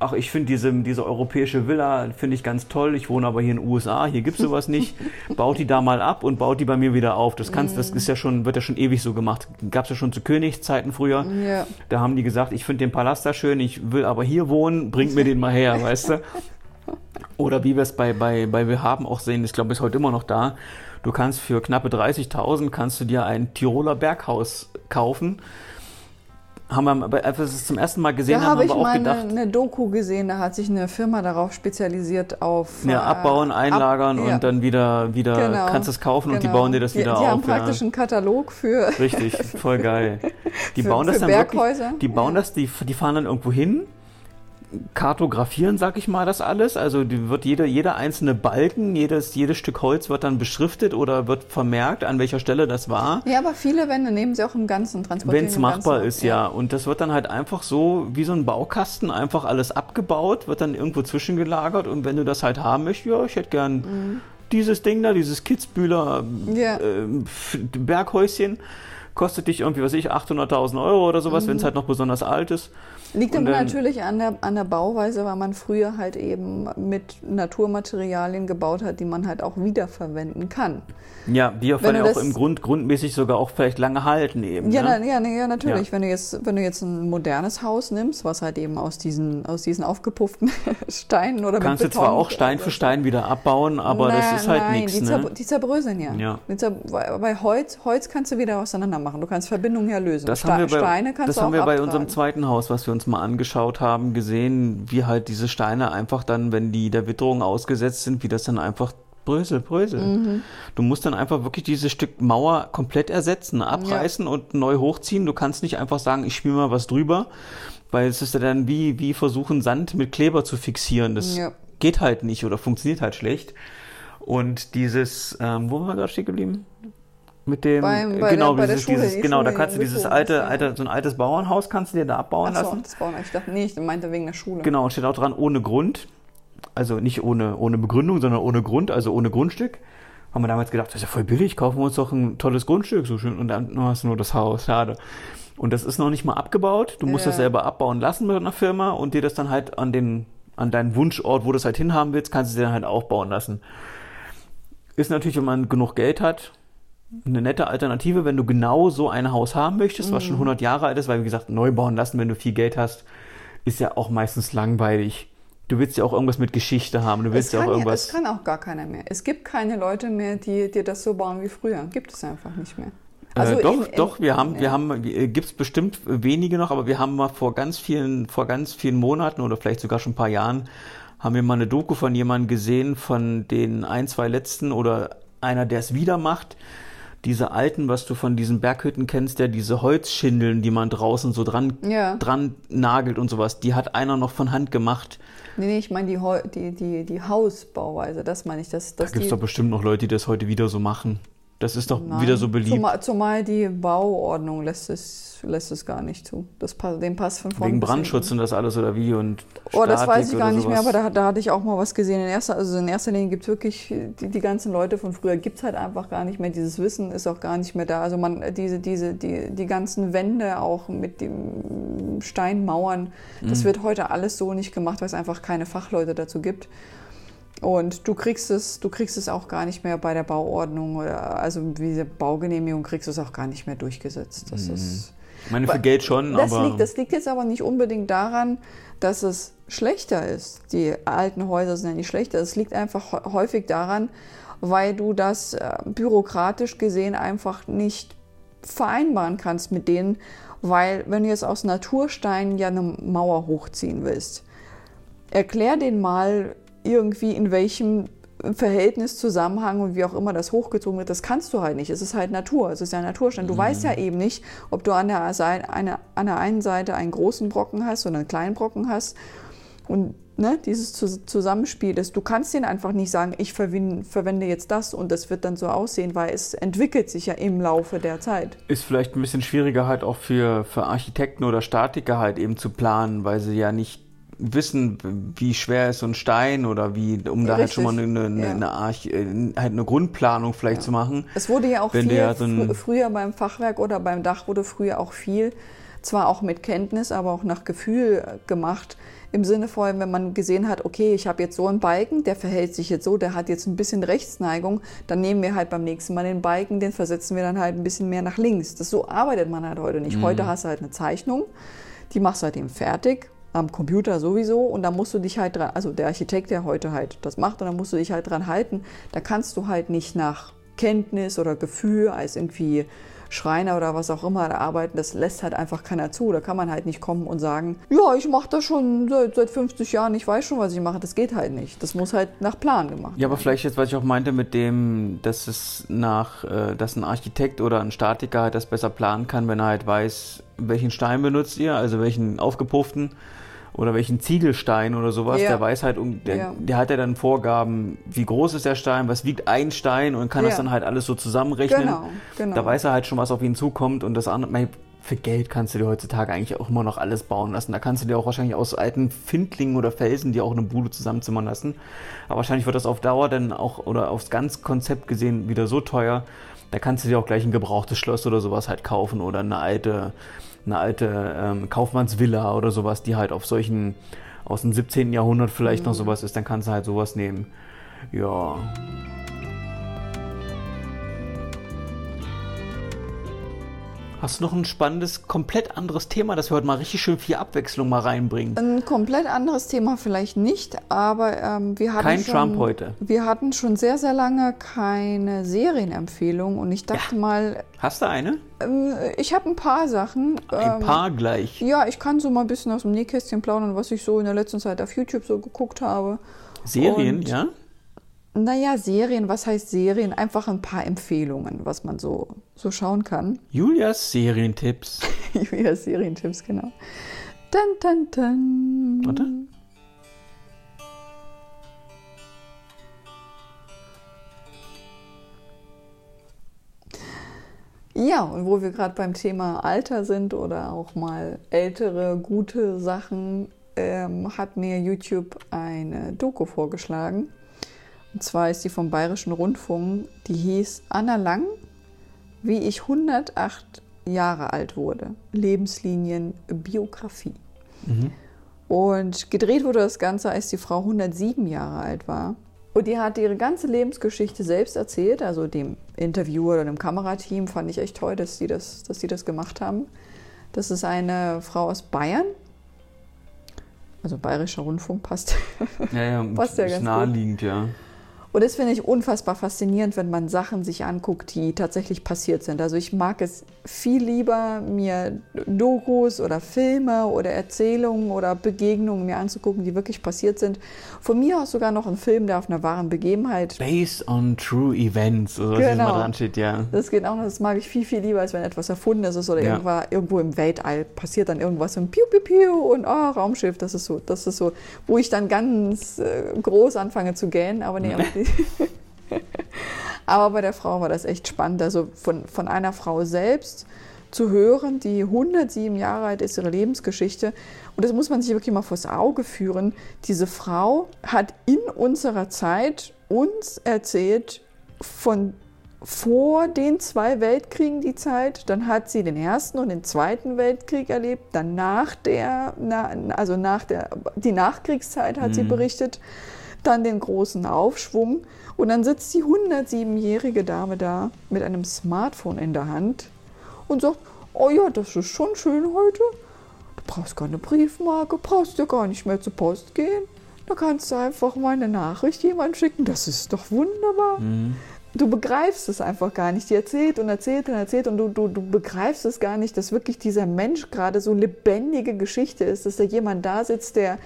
ach, ich finde diese, diese europäische Villa, finde ich ganz toll, ich wohne aber hier in den USA, hier gibt es sowas nicht. baut die da mal ab und baut die bei mir wieder auf. Das kannst, das ist ja schon, wird ja schon ewig so gemacht. Gab es ja schon zu Königszeiten früher. Ja. Da haben die gesagt, ich finde den Palast da schön, ich will aber hier wohnen, bringt mir den mal her, weißt du? Oder wie wir es bei, bei, bei Wir haben auch sehen, ich glaube, ist heute immer noch da. Du kannst für knappe 30.000 kannst du dir ein Tiroler Berghaus kaufen. Haben wir, als wir es zum ersten Mal gesehen da haben, haben wir auch gedacht. Da habe ich mal eine Doku gesehen, da hat sich eine Firma darauf spezialisiert auf. Ja, abbauen, einlagern ab, ja. und dann wieder, wieder genau, kannst es kaufen genau. und die genau. bauen dir das wieder die, die auf. Die haben praktisch ja. einen Katalog für. Richtig, voll geil. Die für, bauen das dann Berghäuser. wirklich. Die bauen ja. das, die, die fahren dann irgendwo hin kartografieren, sag ich mal, das alles. Also wird jeder, jeder einzelne Balken, jedes, jedes Stück Holz wird dann beschriftet oder wird vermerkt, an welcher Stelle das war. Ja, aber viele Wände nehmen sie auch im Ganzen transportieren. Wenn es machbar Ganzen, ist, ja. ja. Und das wird dann halt einfach so wie so ein Baukasten einfach alles abgebaut, wird dann irgendwo zwischengelagert und wenn du das halt haben möchtest, ja, ich hätte gern mhm. dieses Ding da, dieses Kitzbühler ja. äh, Berghäuschen, kostet dich irgendwie, was ich, 800.000 Euro oder sowas, mhm. wenn es halt noch besonders alt ist. Liegt immer natürlich an der, an der Bauweise, weil man früher halt eben mit Naturmaterialien gebaut hat, die man halt auch wiederverwenden kann. Ja, die auf ja auch im Grund grundmäßig sogar auch vielleicht lange halten eben. Ja, ne? ja, ja, natürlich. Ja. Wenn, du jetzt, wenn du jetzt ein modernes Haus nimmst, was halt eben aus diesen, aus diesen aufgepufften Steinen oder Kannst mit du zwar auch Stein für Stein wieder abbauen, aber na, das ist halt nichts. Die, ne? die zerbröseln ja. ja. Bei Holz, Holz kannst du wieder auseinander machen. Du kannst Verbindungen herlösen. Das Ste haben wir bei, Steine kannst das haben wir bei unserem zweiten Haus, was wir uns mal angeschaut haben, gesehen, wie halt diese Steine einfach dann, wenn die der Witterung ausgesetzt sind, wie das dann einfach Brösel, Brösel. Mhm. Du musst dann einfach wirklich dieses Stück Mauer komplett ersetzen, abreißen ja. und neu hochziehen. Du kannst nicht einfach sagen, ich spiele mal was drüber, weil es ist ja dann wie, wie versuchen, Sand mit Kleber zu fixieren. Das ja. geht halt nicht oder funktioniert halt schlecht. Und dieses, ähm, wo waren wir gerade stehen geblieben? Mit dem, bei, bei genau, der, dieses, Schule, dieses, genau, da kannst du dieses alte, alte, so ein altes Bauernhaus kannst du dir da abbauen Ach so, lassen. Das Bauen, ich dachte, nee, ich meinte wegen der Schule. Genau, und steht auch dran, ohne Grund also nicht ohne, ohne Begründung, sondern ohne Grund, also ohne Grundstück. Haben wir damals gedacht, das ist ja voll billig, kaufen wir uns doch ein tolles Grundstück, so schön, und dann hast du nur das Haus, schade. Und das ist noch nicht mal abgebaut. Du musst ja. das selber abbauen lassen mit einer Firma und dir das dann halt an den, an deinen Wunschort, wo du es halt hinhaben willst, kannst du dir dann halt aufbauen lassen. Ist natürlich, wenn man genug Geld hat, eine nette Alternative, wenn du genau so ein Haus haben möchtest, was schon 100 mhm. Jahre alt ist, weil wie gesagt, neu bauen lassen, wenn du viel Geld hast, ist ja auch meistens langweilig du willst ja auch irgendwas mit Geschichte haben. Du willst ja auch irgendwas. es kann auch gar keiner mehr. Es gibt keine Leute mehr, die dir das so bauen wie früher. Gibt es einfach nicht mehr. Äh, also äh, doch, in, doch, wir haben, ja. wir haben, äh, gibt es bestimmt wenige noch, aber wir haben mal vor ganz vielen, vor ganz vielen Monaten oder vielleicht sogar schon ein paar Jahren, haben wir mal eine Doku von jemandem gesehen, von den ein, zwei letzten oder einer, der es wieder macht. Diese alten, was du von diesen Berghütten kennst, der diese Holzschindeln, die man draußen so dran, ja. dran nagelt und sowas, die hat einer noch von Hand gemacht. Nee, nee, ich meine die, die, die, die Hausbauweise, das meine ich. Dass, dass da gibt es doch bestimmt noch Leute, die das heute wieder so machen. Das ist doch Nein, wieder so beliebt. Zumal, zumal die Bauordnung lässt es lässt es gar nicht zu. Das, den Pass von vorne. Wegen Brandschutz und das alles oder wie und Oh, das weiß ich gar nicht mehr, aber da, da, hatte ich auch mal was gesehen. In erster, also in erster Linie gibt es wirklich, die, die ganzen Leute von früher gibt es halt einfach gar nicht mehr. Dieses Wissen ist auch gar nicht mehr da. Also man, diese, diese, die, die ganzen Wände auch mit den Steinmauern, das mhm. wird heute alles so nicht gemacht, weil es einfach keine Fachleute dazu gibt. Und du kriegst es, du kriegst es auch gar nicht mehr bei der Bauordnung oder also diese Baugenehmigung kriegst du es auch gar nicht mehr durchgesetzt. Das mhm. ist Ich meine, für Geld schon, das aber. Liegt, das liegt jetzt aber nicht unbedingt daran, dass es schlechter ist. Die alten Häuser sind ja nicht schlechter. Es liegt einfach häufig daran, weil du das äh, bürokratisch gesehen einfach nicht vereinbaren kannst mit denen, weil wenn du jetzt aus Natursteinen ja eine Mauer hochziehen willst, erklär den mal irgendwie in welchem Verhältnis, Zusammenhang und wie auch immer das hochgezogen wird, das kannst du halt nicht. Es ist halt Natur, es ist ja Naturstand. Du mhm. weißt ja eben nicht, ob du an der, eine, an der einen Seite einen großen Brocken hast oder einen kleinen Brocken hast. Und ne, dieses Zusammenspiel ist, du kannst den einfach nicht sagen, ich verwende jetzt das und das wird dann so aussehen, weil es entwickelt sich ja im Laufe der Zeit. Ist vielleicht ein bisschen schwieriger halt auch für, für Architekten oder Statiker halt eben zu planen, weil sie ja nicht wissen, wie schwer ist so ein Stein oder wie, um da Richtig. halt schon mal eine, eine, ja. eine, Arch, äh, halt eine Grundplanung vielleicht ja. zu machen. Es wurde ja auch viel, ja so fr früher beim Fachwerk oder beim Dach wurde früher auch viel, zwar auch mit Kenntnis, aber auch nach Gefühl gemacht. Im Sinne von, wenn man gesehen hat, okay, ich habe jetzt so einen Balken, der verhält sich jetzt so, der hat jetzt ein bisschen Rechtsneigung, dann nehmen wir halt beim nächsten Mal den Balken, den versetzen wir dann halt ein bisschen mehr nach links. Das so arbeitet man halt heute nicht. Mhm. Heute hast du halt eine Zeichnung, die machst du halt eben fertig am Computer sowieso und da musst du dich halt dran, also der Architekt, der heute halt das macht, und da musst du dich halt dran halten. Da kannst du halt nicht nach Kenntnis oder Gefühl als irgendwie Schreiner oder was auch immer arbeiten, das lässt halt einfach keiner zu. Da kann man halt nicht kommen und sagen, ja, ich mache das schon seit, seit 50 Jahren, ich weiß schon, was ich mache. Das geht halt nicht. Das muss halt nach Plan gemacht werden. Ja, aber vielleicht jetzt, was ich auch meinte mit dem, dass es nach, äh, dass ein Architekt oder ein Statiker halt das besser planen kann, wenn er halt weiß, welchen Stein benutzt ihr, also welchen aufgepufften oder welchen Ziegelstein oder sowas, ja. der weiß halt, der, ja. der, hat ja dann Vorgaben, wie groß ist der Stein, was wiegt ein Stein und kann ja. das dann halt alles so zusammenrechnen. Genau, genau. Da weiß er halt schon, was auf ihn zukommt und das andere, für Geld kannst du dir heutzutage eigentlich auch immer noch alles bauen lassen. Da kannst du dir auch wahrscheinlich aus alten Findlingen oder Felsen dir auch eine Bude zusammenzimmern lassen. Aber wahrscheinlich wird das auf Dauer dann auch oder aufs ganze Konzept gesehen wieder so teuer. Da kannst du dir auch gleich ein gebrauchtes Schloss oder sowas halt kaufen oder eine alte eine alte ähm, Kaufmannsvilla oder sowas, die halt auf solchen, aus dem 17. Jahrhundert vielleicht mhm. noch sowas ist, dann kannst du halt sowas nehmen. Ja. Hast du noch ein spannendes, komplett anderes Thema, dass wir heute mal richtig schön viel Abwechslung mal reinbringen? Ein komplett anderes Thema vielleicht nicht, aber ähm, wir hatten Kein schon, Trump heute. Wir hatten schon sehr, sehr lange keine Serienempfehlung und ich dachte ja. mal. Hast du eine? Ähm, ich habe ein paar Sachen. Ein ähm, paar gleich. Ja, ich kann so mal ein bisschen aus dem Nähkästchen plaudern, was ich so in der letzten Zeit auf YouTube so geguckt habe. Serien, und ja? Naja, Serien, was heißt Serien? Einfach ein paar Empfehlungen, was man so, so schauen kann. Julias Serientipps. Julias Serientipps, genau. Dun, dun, dun. Warte. Ja, und wo wir gerade beim Thema Alter sind oder auch mal ältere, gute Sachen, ähm, hat mir YouTube eine Doku vorgeschlagen und zwar ist die vom Bayerischen Rundfunk, die hieß Anna Lang, wie ich 108 Jahre alt wurde. Lebenslinien, Biografie. Mhm. Und gedreht wurde das Ganze, als die Frau 107 Jahre alt war. Und die hat ihre ganze Lebensgeschichte selbst erzählt, also dem Interviewer oder dem Kamerateam fand ich echt toll, dass sie das, dass sie das gemacht haben. Das ist eine Frau aus Bayern. Also Bayerischer Rundfunk passt. Ja, ja, passt ja ganz naheliegend, gut. ja. Und das finde ich unfassbar faszinierend, wenn man Sachen sich anguckt, die tatsächlich passiert sind. Also ich mag es viel lieber, mir Dokus oder Filme oder Erzählungen oder Begegnungen mir anzugucken, die wirklich passiert sind. Von mir aus sogar noch ein Film, der auf einer wahren Begebenheit. Based on true events, oder was genau. dran steht, ja. Das geht auch noch, das mag ich viel, viel lieber, als wenn etwas erfunden ist oder ja. irgendwo, irgendwo im Weltall passiert dann irgendwas und piu, piu, piu und oh, Raumschiff, das ist so, das ist so, wo ich dann ganz äh, groß anfange zu gähnen, aber nee, Aber bei der Frau war das echt spannend. Also von, von einer Frau selbst zu hören, die 107 Jahre alt ist, ihre Lebensgeschichte. Und das muss man sich wirklich mal vors Auge führen. Diese Frau hat in unserer Zeit uns erzählt von vor den zwei Weltkriegen die Zeit, dann hat sie den ersten und den zweiten Weltkrieg erlebt, dann nach der, also nach der, die Nachkriegszeit hat mhm. sie berichtet dann den großen Aufschwung und dann sitzt die 107-jährige Dame da mit einem Smartphone in der Hand und sagt, oh ja, das ist schon schön heute. Du brauchst keine Briefmarke, brauchst ja gar nicht mehr zur Post gehen. Da kannst du einfach mal eine Nachricht jemand schicken. Das ist doch wunderbar. Mhm. Du begreifst es einfach gar nicht. Die erzählt und erzählt und erzählt und du, du, du begreifst es gar nicht, dass wirklich dieser Mensch gerade so lebendige Geschichte ist, dass da jemand da sitzt, der,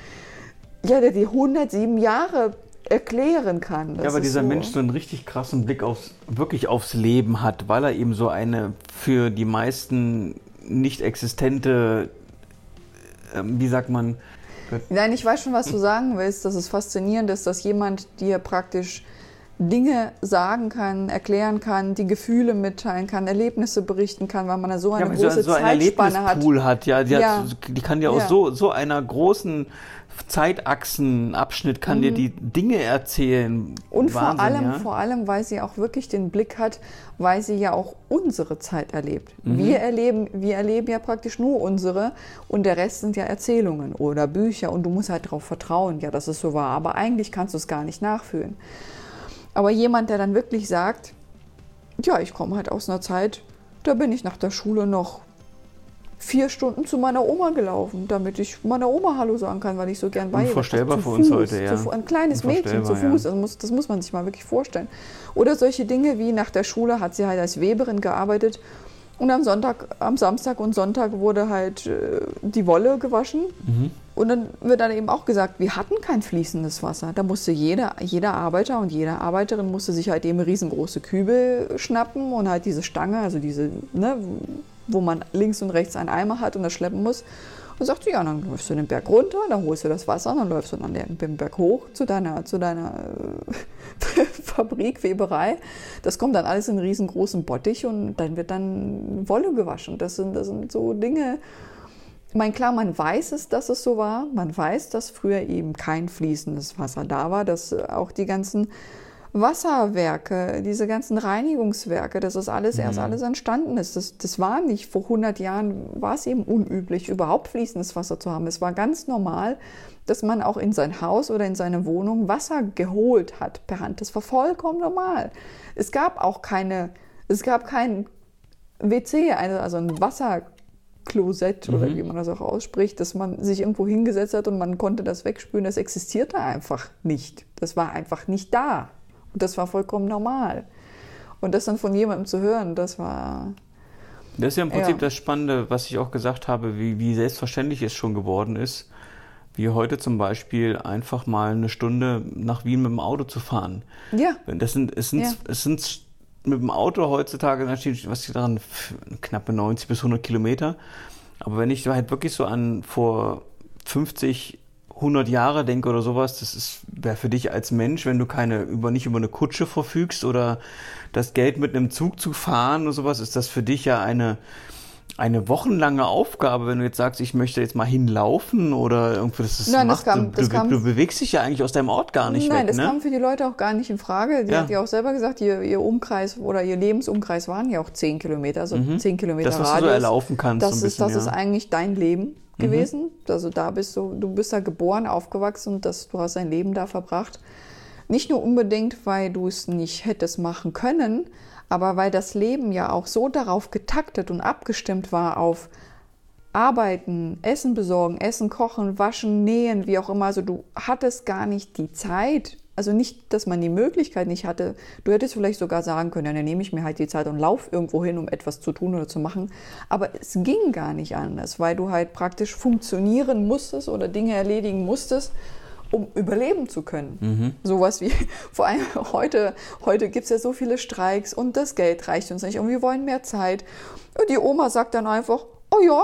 ja, der die 107 Jahre erklären kann. Das ja, weil dieser so. Mensch so einen richtig krassen Blick aufs, wirklich aufs Leben hat, weil er eben so eine für die meisten nicht existente, äh, wie sagt man, Nein, ich weiß schon, was du sagen willst, dass es faszinierend ist, dass jemand dir praktisch Dinge sagen kann, erklären kann, die Gefühle mitteilen kann, Erlebnisse berichten kann, weil man da so eine ja, große so, so Zeitspanne hat. hat. Ja, die, ja. Hat, die kann ja aus ja. so, so einer großen Zeitachsenabschnitt kann mhm. dir die Dinge erzählen. Und Wahnsinn, vor allem, ja? vor allem, weil sie auch wirklich den Blick hat, weil sie ja auch unsere Zeit erlebt. Mhm. Wir erleben, wir erleben ja praktisch nur unsere und der Rest sind ja Erzählungen oder Bücher und du musst halt darauf vertrauen, ja, dass es so war. Aber eigentlich kannst du es gar nicht nachfühlen. Aber jemand, der dann wirklich sagt, ja, ich komme halt aus einer Zeit, da bin ich nach der Schule noch vier Stunden zu meiner Oma gelaufen, damit ich meiner Oma Hallo sagen kann, weil ich so gern bei ihr Unvorstellbar für uns heute, ja. Zu, ein kleines Mädchen zu Fuß, ja. also muss, das muss man sich mal wirklich vorstellen. Oder solche Dinge wie nach der Schule hat sie halt als Weberin gearbeitet und am Sonntag, am Samstag und Sonntag wurde halt äh, die Wolle gewaschen. Mhm. Und dann wird dann eben auch gesagt, wir hatten kein fließendes Wasser. Da musste jeder, jeder Arbeiter und jede Arbeiterin musste sich halt eben riesengroße Kübel schnappen und halt diese Stange, also diese, ne, wo man links und rechts einen Eimer hat und das schleppen muss. Und sagt, ja, dann läufst du den Berg runter, dann holst du das Wasser, dann läufst du dann den Berg hoch zu deiner, zu deiner äh, Fabrik, Weberei. Das kommt dann alles in einen riesengroßen Bottich und dann wird dann Wolle gewaschen. Das sind, das sind so Dinge, ich meine, klar, man weiß es, dass es so war. Man weiß, dass früher eben kein fließendes Wasser da war, dass auch die ganzen Wasserwerke, diese ganzen Reinigungswerke, dass das alles mhm. erst alles entstanden ist. Das, das war nicht, vor 100 Jahren war es eben unüblich, überhaupt fließendes Wasser zu haben. Es war ganz normal, dass man auch in sein Haus oder in seine Wohnung Wasser geholt hat per Hand. Das war vollkommen normal. Es gab auch keine, es gab kein WC, also ein Wasserklosett mhm. oder wie man das auch ausspricht, dass man sich irgendwo hingesetzt hat und man konnte das wegspülen. Das existierte einfach nicht. Das war einfach nicht da. Das war vollkommen normal. Und das dann von jemandem zu hören, das war. Das ist ja im Prinzip ja. das Spannende, was ich auch gesagt habe, wie, wie selbstverständlich es schon geworden ist, wie heute zum Beispiel einfach mal eine Stunde nach Wien mit dem Auto zu fahren. Ja. Das sind, es sind, ja. es sind mit dem Auto heutzutage natürlich, was ich daran, knappe 90 bis 100 Kilometer. Aber wenn ich halt wirklich so an vor 50 100 Jahre denke oder sowas, das wäre für dich als Mensch, wenn du keine über nicht über eine Kutsche verfügst oder das Geld mit einem Zug zu fahren oder sowas, ist das für dich ja eine eine wochenlange Aufgabe, wenn du jetzt sagst, ich möchte jetzt mal hinlaufen oder irgendwie das ist Nein, das kam, du, das du, kam, du, bewegst dich ja eigentlich aus deinem Ort gar nicht Nein, weg, das ne? kam für die Leute auch gar nicht in Frage. Die ja. hat ja auch selber gesagt, ihr, ihr, Umkreis oder ihr Lebensumkreis waren ja auch 10 Kilometer, also mhm. 10 Kilometer das, was Radius. du so erlaufen kannst. Das, so ist, bisschen, das ja. ist eigentlich dein Leben. Mhm. gewesen. Mhm. Also da bist du, du bist da geboren, aufgewachsen und das, du hast dein Leben da verbracht. Nicht nur unbedingt, weil du es nicht hättest machen können, aber weil das Leben ja auch so darauf getaktet und abgestimmt war auf Arbeiten, Essen besorgen, Essen kochen, waschen, nähen, wie auch immer. Also du hattest gar nicht die Zeit also nicht, dass man die Möglichkeit nicht hatte. Du hättest vielleicht sogar sagen können, ja, dann nehme ich mir halt die Zeit und laufe irgendwo hin, um etwas zu tun oder zu machen. Aber es ging gar nicht anders, weil du halt praktisch funktionieren musstest oder Dinge erledigen musstest, um überleben zu können. Mhm. Sowas wie, vor allem heute, heute gibt es ja so viele Streiks und das Geld reicht uns nicht und wir wollen mehr Zeit. Und die Oma sagt dann einfach, oh ja,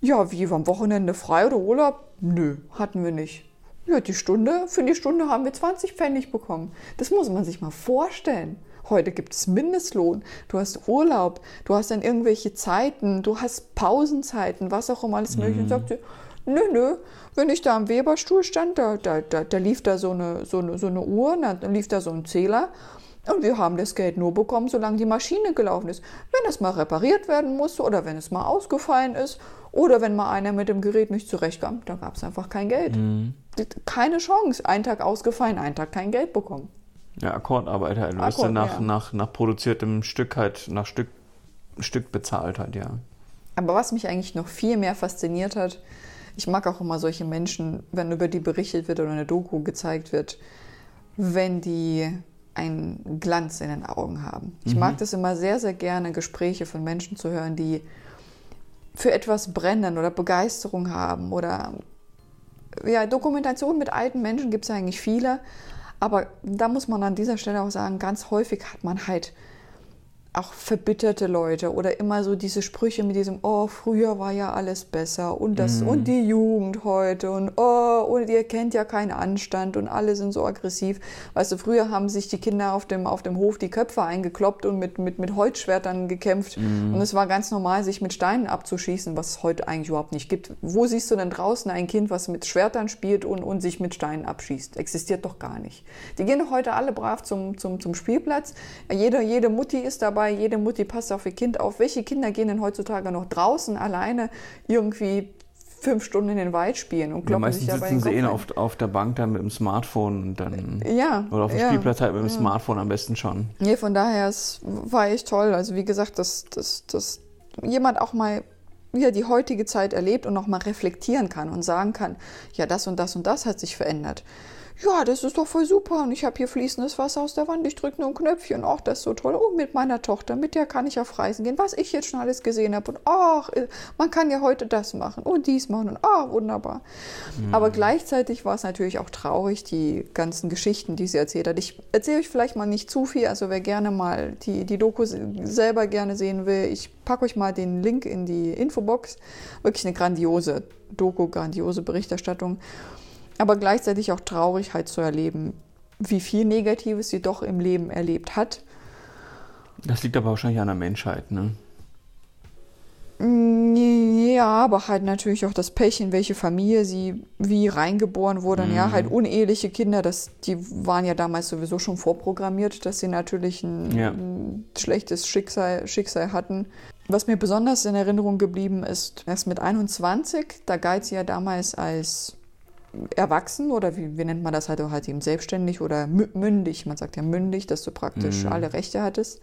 ja, wie, am Wochenende frei oder Urlaub? Nö, hatten wir nicht. Ja, die Stunde, für die Stunde haben wir 20 Pfennig bekommen. Das muss man sich mal vorstellen. Heute gibt es Mindestlohn, du hast Urlaub, du hast dann irgendwelche Zeiten, du hast Pausenzeiten, was auch immer alles mögliche. Mhm. Und sagt sie, nö, nö, wenn ich da am Weberstuhl stand, da, da, da, da lief da so eine, so, eine, so eine Uhr, da lief da so ein Zähler und wir haben das Geld nur bekommen, solange die Maschine gelaufen ist. Wenn es mal repariert werden musste oder wenn es mal ausgefallen ist oder wenn mal einer mit dem Gerät nicht zurechtkam, dann gab es einfach kein Geld. Mhm. Keine Chance. Ein Tag ausgefallen, ein Tag kein Geld bekommen. Ja, Akkordarbeit halt. Du wirst ja nach, ja. nach, nach produziertem Stück halt, nach Stück Stück bezahlt hat, ja. Aber was mich eigentlich noch viel mehr fasziniert hat, ich mag auch immer solche Menschen, wenn über die berichtet wird oder eine Doku gezeigt wird, wenn die einen Glanz in den Augen haben. Ich mhm. mag das immer sehr, sehr gerne, Gespräche von Menschen zu hören, die für etwas brennen oder Begeisterung haben oder ja, Dokumentation mit alten Menschen gibt es eigentlich viele, aber da muss man an dieser Stelle auch sagen, ganz häufig hat man halt auch verbitterte Leute oder immer so diese Sprüche mit diesem, oh, früher war ja alles besser und das mm. und die Jugend heute und oh, und ihr kennt ja keinen Anstand und alle sind so aggressiv. Weißt du, früher haben sich die Kinder auf dem, auf dem Hof die Köpfe eingekloppt und mit, mit, mit Holzschwertern gekämpft mm. und es war ganz normal, sich mit Steinen abzuschießen, was es heute eigentlich überhaupt nicht gibt. Wo siehst du denn draußen ein Kind, was mit Schwertern spielt und, und sich mit Steinen abschießt? Existiert doch gar nicht. Die gehen doch heute alle brav zum, zum, zum Spielplatz. Jede, jede Mutti ist dabei dabei, jede Mutti passt auf ihr Kind auf. Welche Kinder gehen denn heutzutage noch draußen alleine irgendwie fünf Stunden in den Wald spielen und kloppen ja, sich dabei sitzen sie eh auf, auf der Bank dann mit dem Smartphone und dann ja, oder auf dem ja, Spielplatz halt mit dem ja. Smartphone am besten schon. Nee, von daher es war echt toll. Also wie gesagt, dass, dass, dass jemand auch mal wieder die heutige Zeit erlebt und noch mal reflektieren kann und sagen kann, ja, das und das und das hat sich verändert ja, das ist doch voll super und ich habe hier fließendes Wasser aus der Wand, ich drücke nur ein Knöpfchen, ach, das ist so toll. Oh, mit meiner Tochter, mit der kann ich auf Reisen gehen, was ich jetzt schon alles gesehen habe und ach, äh, man kann ja heute das machen und dies machen und ah, wunderbar. Mhm. Aber gleichzeitig war es natürlich auch traurig, die ganzen Geschichten, die sie erzählt hat. Ich erzähle euch vielleicht mal nicht zu viel, also wer gerne mal die, die Doku selber gerne sehen will, ich packe euch mal den Link in die Infobox. Wirklich eine grandiose Doku, grandiose Berichterstattung aber gleichzeitig auch Traurigkeit halt zu erleben, wie viel Negatives sie doch im Leben erlebt hat. Das liegt aber wahrscheinlich an der Menschheit, ne? Ja, aber halt natürlich auch das Pech, in welche Familie sie wie reingeboren wurden. Mhm. Ja, halt uneheliche Kinder, das, die waren ja damals sowieso schon vorprogrammiert, dass sie natürlich ein, ja. ein schlechtes Schicksal, Schicksal hatten. Was mir besonders in Erinnerung geblieben ist, erst mit 21, da galt sie ja damals als erwachsen oder wie, wie, nennt man das halt, halt eben selbstständig oder mündig. Man sagt ja mündig, dass du praktisch mhm. alle Rechte hattest.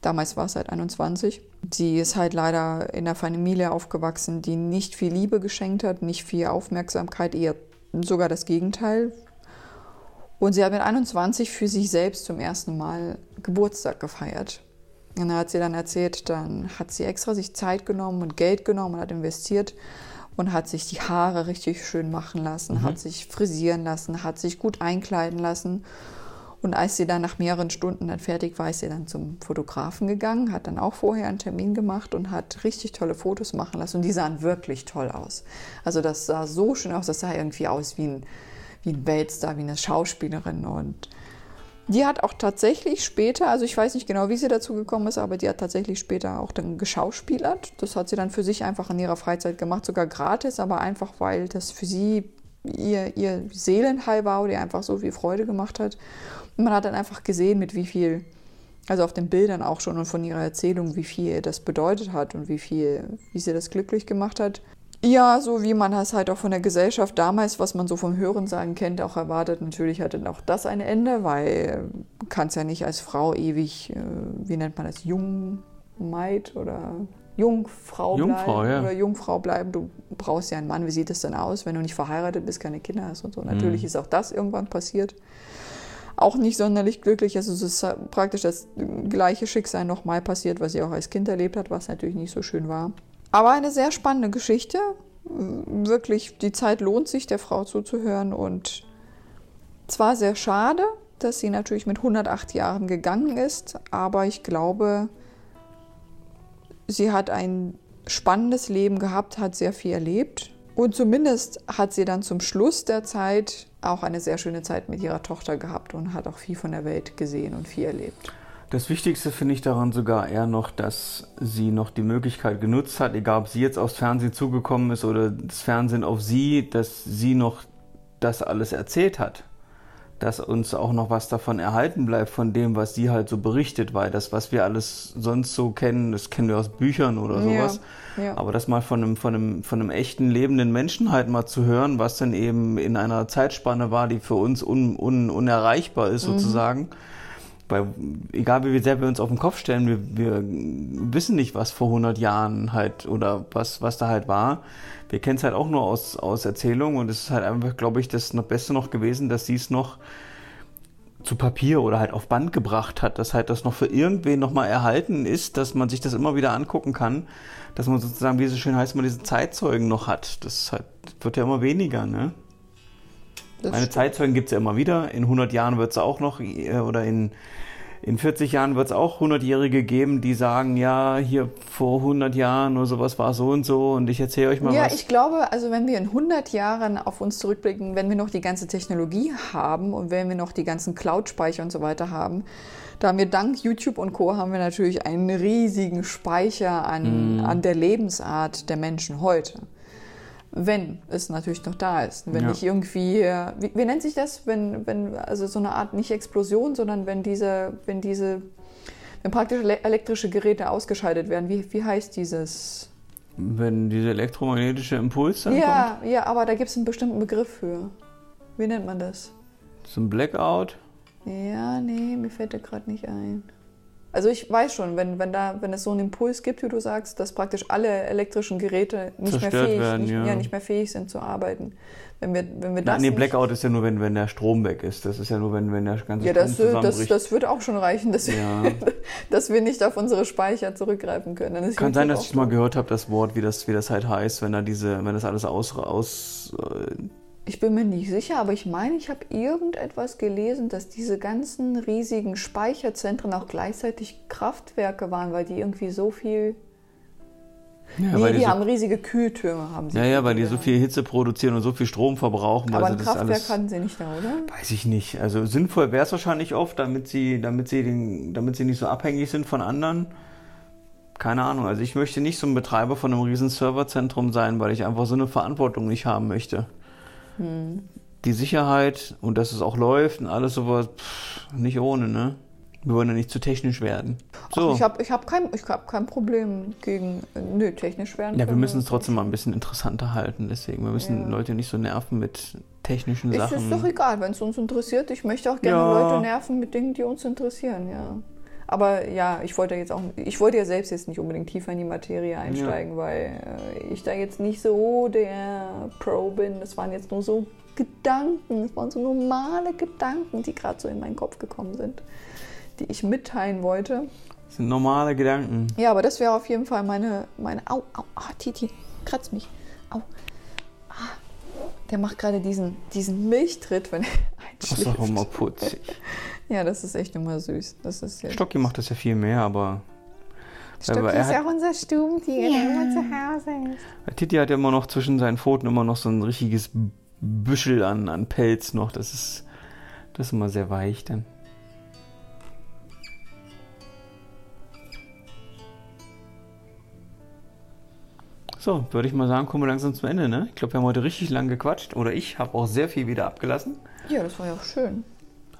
Damals war es halt 21. Sie ist halt leider in einer Familie aufgewachsen, die nicht viel Liebe geschenkt hat, nicht viel Aufmerksamkeit, eher sogar das Gegenteil. Und sie hat mit 21 für sich selbst zum ersten Mal Geburtstag gefeiert. Und dann hat sie dann erzählt, dann hat sie extra sich Zeit genommen und Geld genommen und hat investiert und hat sich die Haare richtig schön machen lassen, mhm. hat sich frisieren lassen, hat sich gut einkleiden lassen. Und als sie dann nach mehreren Stunden dann fertig war, ist sie dann zum Fotografen gegangen, hat dann auch vorher einen Termin gemacht und hat richtig tolle Fotos machen lassen. Und die sahen wirklich toll aus. Also das sah so schön aus, das sah irgendwie aus wie ein, wie ein Weltstar, wie eine Schauspielerin. Und die hat auch tatsächlich später, also ich weiß nicht genau, wie sie dazu gekommen ist, aber die hat tatsächlich später auch dann geschauspielert. Das hat sie dann für sich einfach in ihrer Freizeit gemacht, sogar gratis, aber einfach, weil das für sie ihr, ihr Seelenheil war ihr einfach so viel Freude gemacht hat. Und man hat dann einfach gesehen, mit wie viel, also auf den Bildern auch schon und von ihrer Erzählung, wie viel das bedeutet hat und wie viel, wie sie das glücklich gemacht hat. Ja, so wie man das halt auch von der Gesellschaft damals, was man so vom Hörensagen kennt, auch erwartet. Natürlich hatte auch das ein Ende, weil du kannst ja nicht als Frau ewig, äh, wie nennt man das, Jungmaid oder Jungfrau, Jungfrau bleiben ja. oder Jungfrau bleiben. Du brauchst ja einen Mann. Wie sieht es denn aus, wenn du nicht verheiratet bist, keine Kinder hast und so. Natürlich mhm. ist auch das irgendwann passiert. Auch nicht sonderlich glücklich. Also es ist praktisch das gleiche Schicksal nochmal passiert, was sie auch als Kind erlebt hat, was natürlich nicht so schön war. Aber eine sehr spannende Geschichte. Wirklich, die Zeit lohnt sich, der Frau zuzuhören. Und zwar sehr schade, dass sie natürlich mit 108 Jahren gegangen ist, aber ich glaube, sie hat ein spannendes Leben gehabt, hat sehr viel erlebt. Und zumindest hat sie dann zum Schluss der Zeit auch eine sehr schöne Zeit mit ihrer Tochter gehabt und hat auch viel von der Welt gesehen und viel erlebt. Das Wichtigste finde ich daran sogar eher noch, dass sie noch die Möglichkeit genutzt hat, egal ob sie jetzt aufs Fernsehen zugekommen ist oder das Fernsehen auf sie, dass sie noch das alles erzählt hat. Dass uns auch noch was davon erhalten bleibt, von dem, was sie halt so berichtet, weil das, was wir alles sonst so kennen, das kennen wir aus Büchern oder sowas. Ja, ja. Aber das mal von einem, von, einem, von einem echten lebenden Menschen halt mal zu hören, was dann eben in einer Zeitspanne war, die für uns un, un, unerreichbar ist mhm. sozusagen Weil, egal wie sehr wir uns auf den Kopf stellen, wir, wir wissen nicht, was vor 100 Jahren halt oder was, was da halt war. Wir kennen es halt auch nur aus, aus Erzählungen und es ist halt einfach, glaube ich, das Beste noch gewesen, dass sie es noch zu Papier oder halt auf Band gebracht hat, dass halt das noch für irgendwen nochmal erhalten ist, dass man sich das immer wieder angucken kann, dass man sozusagen, wie es so schön heißt, man diese Zeitzeugen noch hat. Das halt, wird ja immer weniger, ne? Das Meine Zeitzeugen gibt es ja immer wieder. In 100 Jahren wird es auch noch, äh, oder in, in 40 Jahren wird es auch 100-Jährige geben, die sagen, ja, hier vor 100 Jahren oder sowas war so und so und ich erzähle euch mal ja, was. Ja, ich glaube, also wenn wir in 100 Jahren auf uns zurückblicken, wenn wir noch die ganze Technologie haben und wenn wir noch die ganzen Cloud-Speicher und so weiter haben, da haben wir dank YouTube und Co. haben wir natürlich einen riesigen Speicher an, mm. an der Lebensart der Menschen heute wenn es natürlich noch da ist. Wenn ja. nicht irgendwie, wie, wie, nennt sich das, wenn, wenn, also so eine Art nicht Explosion, sondern wenn diese, wenn diese, wenn praktisch elektrische Geräte ausgeschaltet werden, wie, wie heißt dieses? Wenn dieser elektromagnetische Impuls dann Ja, kommt? ja, aber da gibt es einen bestimmten Begriff für. Wie nennt man das? So ein Blackout? Ja, nee, mir fällt der gerade nicht ein. Also ich weiß schon, wenn, wenn, da, wenn es so einen Impuls gibt, wie du sagst, dass praktisch alle elektrischen Geräte nicht mehr fähig, werden, nicht, ja. ja. nicht mehr fähig sind zu arbeiten. Wenn wir, wenn wir das Nein, nee, Blackout ist ja nur, wenn, wenn der Strom weg ist. Das ist ja nur, wenn, wenn der ganze ja, das, Strom das, das wird auch schon reichen, dass, ja. wir, dass wir nicht auf unsere Speicher zurückgreifen können. Kann sein, dass ich mal gehört habe, das Wort, wie das, wie das halt heißt, wenn da diese, wenn das alles aus, aus äh, ich bin mir nicht sicher, aber ich meine, ich habe irgendetwas gelesen, dass diese ganzen riesigen Speicherzentren auch gleichzeitig Kraftwerke waren, weil die irgendwie so viel. Ja, nee, die, die so haben riesige Kühltürme, haben sie. Ja, ja, weil die so viel Hitze produzieren und so viel Strom verbrauchen. Aber ein Kraftwerk alles, hatten sie nicht da, oder? Weiß ich nicht. Also sinnvoll wäre es wahrscheinlich oft, damit sie, damit, sie den, damit sie nicht so abhängig sind von anderen. Keine Ahnung. Also ich möchte nicht so ein Betreiber von einem riesen Serverzentrum sein, weil ich einfach so eine Verantwortung nicht haben möchte. Hm. Die Sicherheit und dass es auch läuft und alles sowas, pff, nicht ohne, ne? Wir wollen ja nicht zu technisch werden. So. Ach, ich habe ich hab kein, hab kein Problem gegen, nö, technisch werden. Ja, wir müssen es trotzdem mal ein bisschen interessanter halten, deswegen. Wir müssen ja. Leute nicht so nerven mit technischen ist, Sachen. Ist doch egal, wenn es uns interessiert. Ich möchte auch gerne ja. Leute nerven mit Dingen, die uns interessieren, ja. Aber ja, ich wollte jetzt auch, ich wollte ja selbst jetzt nicht unbedingt tiefer in die Materie einsteigen, ja. weil äh, ich da jetzt nicht so der Pro bin. Das waren jetzt nur so Gedanken, es waren so normale Gedanken, die gerade so in meinen Kopf gekommen sind, die ich mitteilen wollte. Das sind normale Gedanken. Ja, aber das wäre auf jeden Fall meine, meine, au, au, ah, Titi, kratz mich, au. Ah, der macht gerade diesen, diesen Milchtritt, wenn er einschläft. Das ist doch immer putzig. Ja, das ist echt immer süß. Das ist Stocki macht das ja viel mehr, aber. Stocki ist ja auch unser Stubentier, ja. der immer zu Hause ist. Titi hat ja immer noch zwischen seinen Pfoten immer noch so ein richtiges Büschel an, an Pelz noch. Das ist, das ist immer sehr weich dann. So, würde ich mal sagen, kommen wir langsam zum Ende. Ne? Ich glaube, wir haben heute richtig lang gequatscht. Oder ich habe auch sehr viel wieder abgelassen. Ja, das war ja auch schön.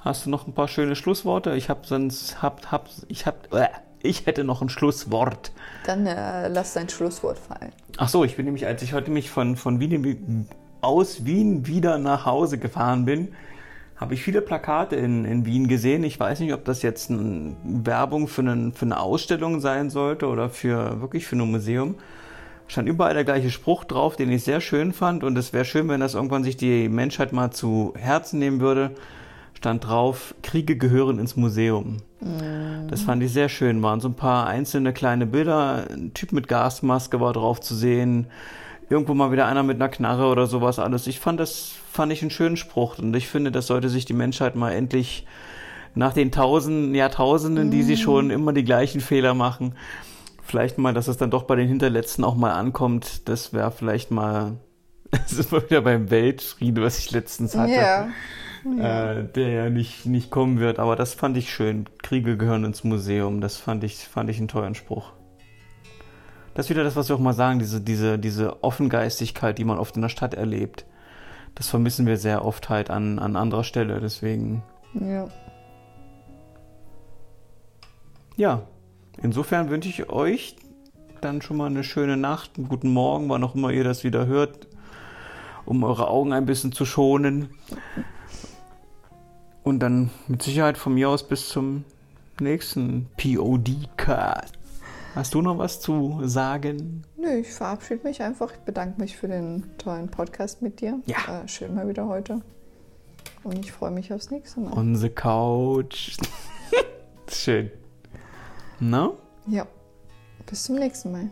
Hast du noch ein paar schöne Schlussworte? Ich habe sonst hab, hab, ich hab, äh, ich hätte noch ein Schlusswort. Dann äh, lass dein Schlusswort fallen. Ach so, ich bin nämlich, als ich heute mich von, von Wien aus Wien wieder nach Hause gefahren bin, habe ich viele Plakate in, in Wien gesehen. Ich weiß nicht, ob das jetzt eine Werbung für, einen, für eine Ausstellung sein sollte oder für wirklich für ein Museum. Stand überall der gleiche Spruch drauf, den ich sehr schön fand. Und es wäre schön, wenn das irgendwann sich die Menschheit mal zu Herzen nehmen würde stand drauf, Kriege gehören ins Museum. Mhm. Das fand ich sehr schön. Waren so ein paar einzelne kleine Bilder. Ein Typ mit Gasmaske war drauf zu sehen. Irgendwo mal wieder einer mit einer Knarre oder sowas alles. Ich fand das, fand ich einen schönen Spruch. Und ich finde, das sollte sich die Menschheit mal endlich nach den tausend Jahrtausenden, die sie mhm. schon immer die gleichen Fehler machen, vielleicht mal, dass es dann doch bei den Hinterletzten auch mal ankommt. Das wäre vielleicht mal, das ist mal wieder beim Weltfrieden, was ich letztens hatte. Ja ja. äh, der ja nicht, nicht kommen wird. Aber das fand ich schön. Kriege gehören ins Museum. Das fand ich, fand ich einen tollen Spruch. Das ist wieder das, was wir auch mal sagen, diese, diese, diese Offengeistigkeit, die man oft in der Stadt erlebt. Das vermissen wir sehr oft halt an, an anderer Stelle. Deswegen. Ja. Ja. Insofern wünsche ich euch dann schon mal eine schöne Nacht, einen guten Morgen, wann auch immer ihr das wieder hört, um eure Augen ein bisschen zu schonen. Und dann mit Sicherheit von mir aus bis zum nächsten POD-Cast. Hast du noch was zu sagen? Nö, ich verabschiede mich einfach. Ich bedanke mich für den tollen Podcast mit dir. Ja. Äh, schön mal wieder heute. Und ich freue mich aufs nächste Mal. On the couch. schön. No? Ja. Bis zum nächsten Mal.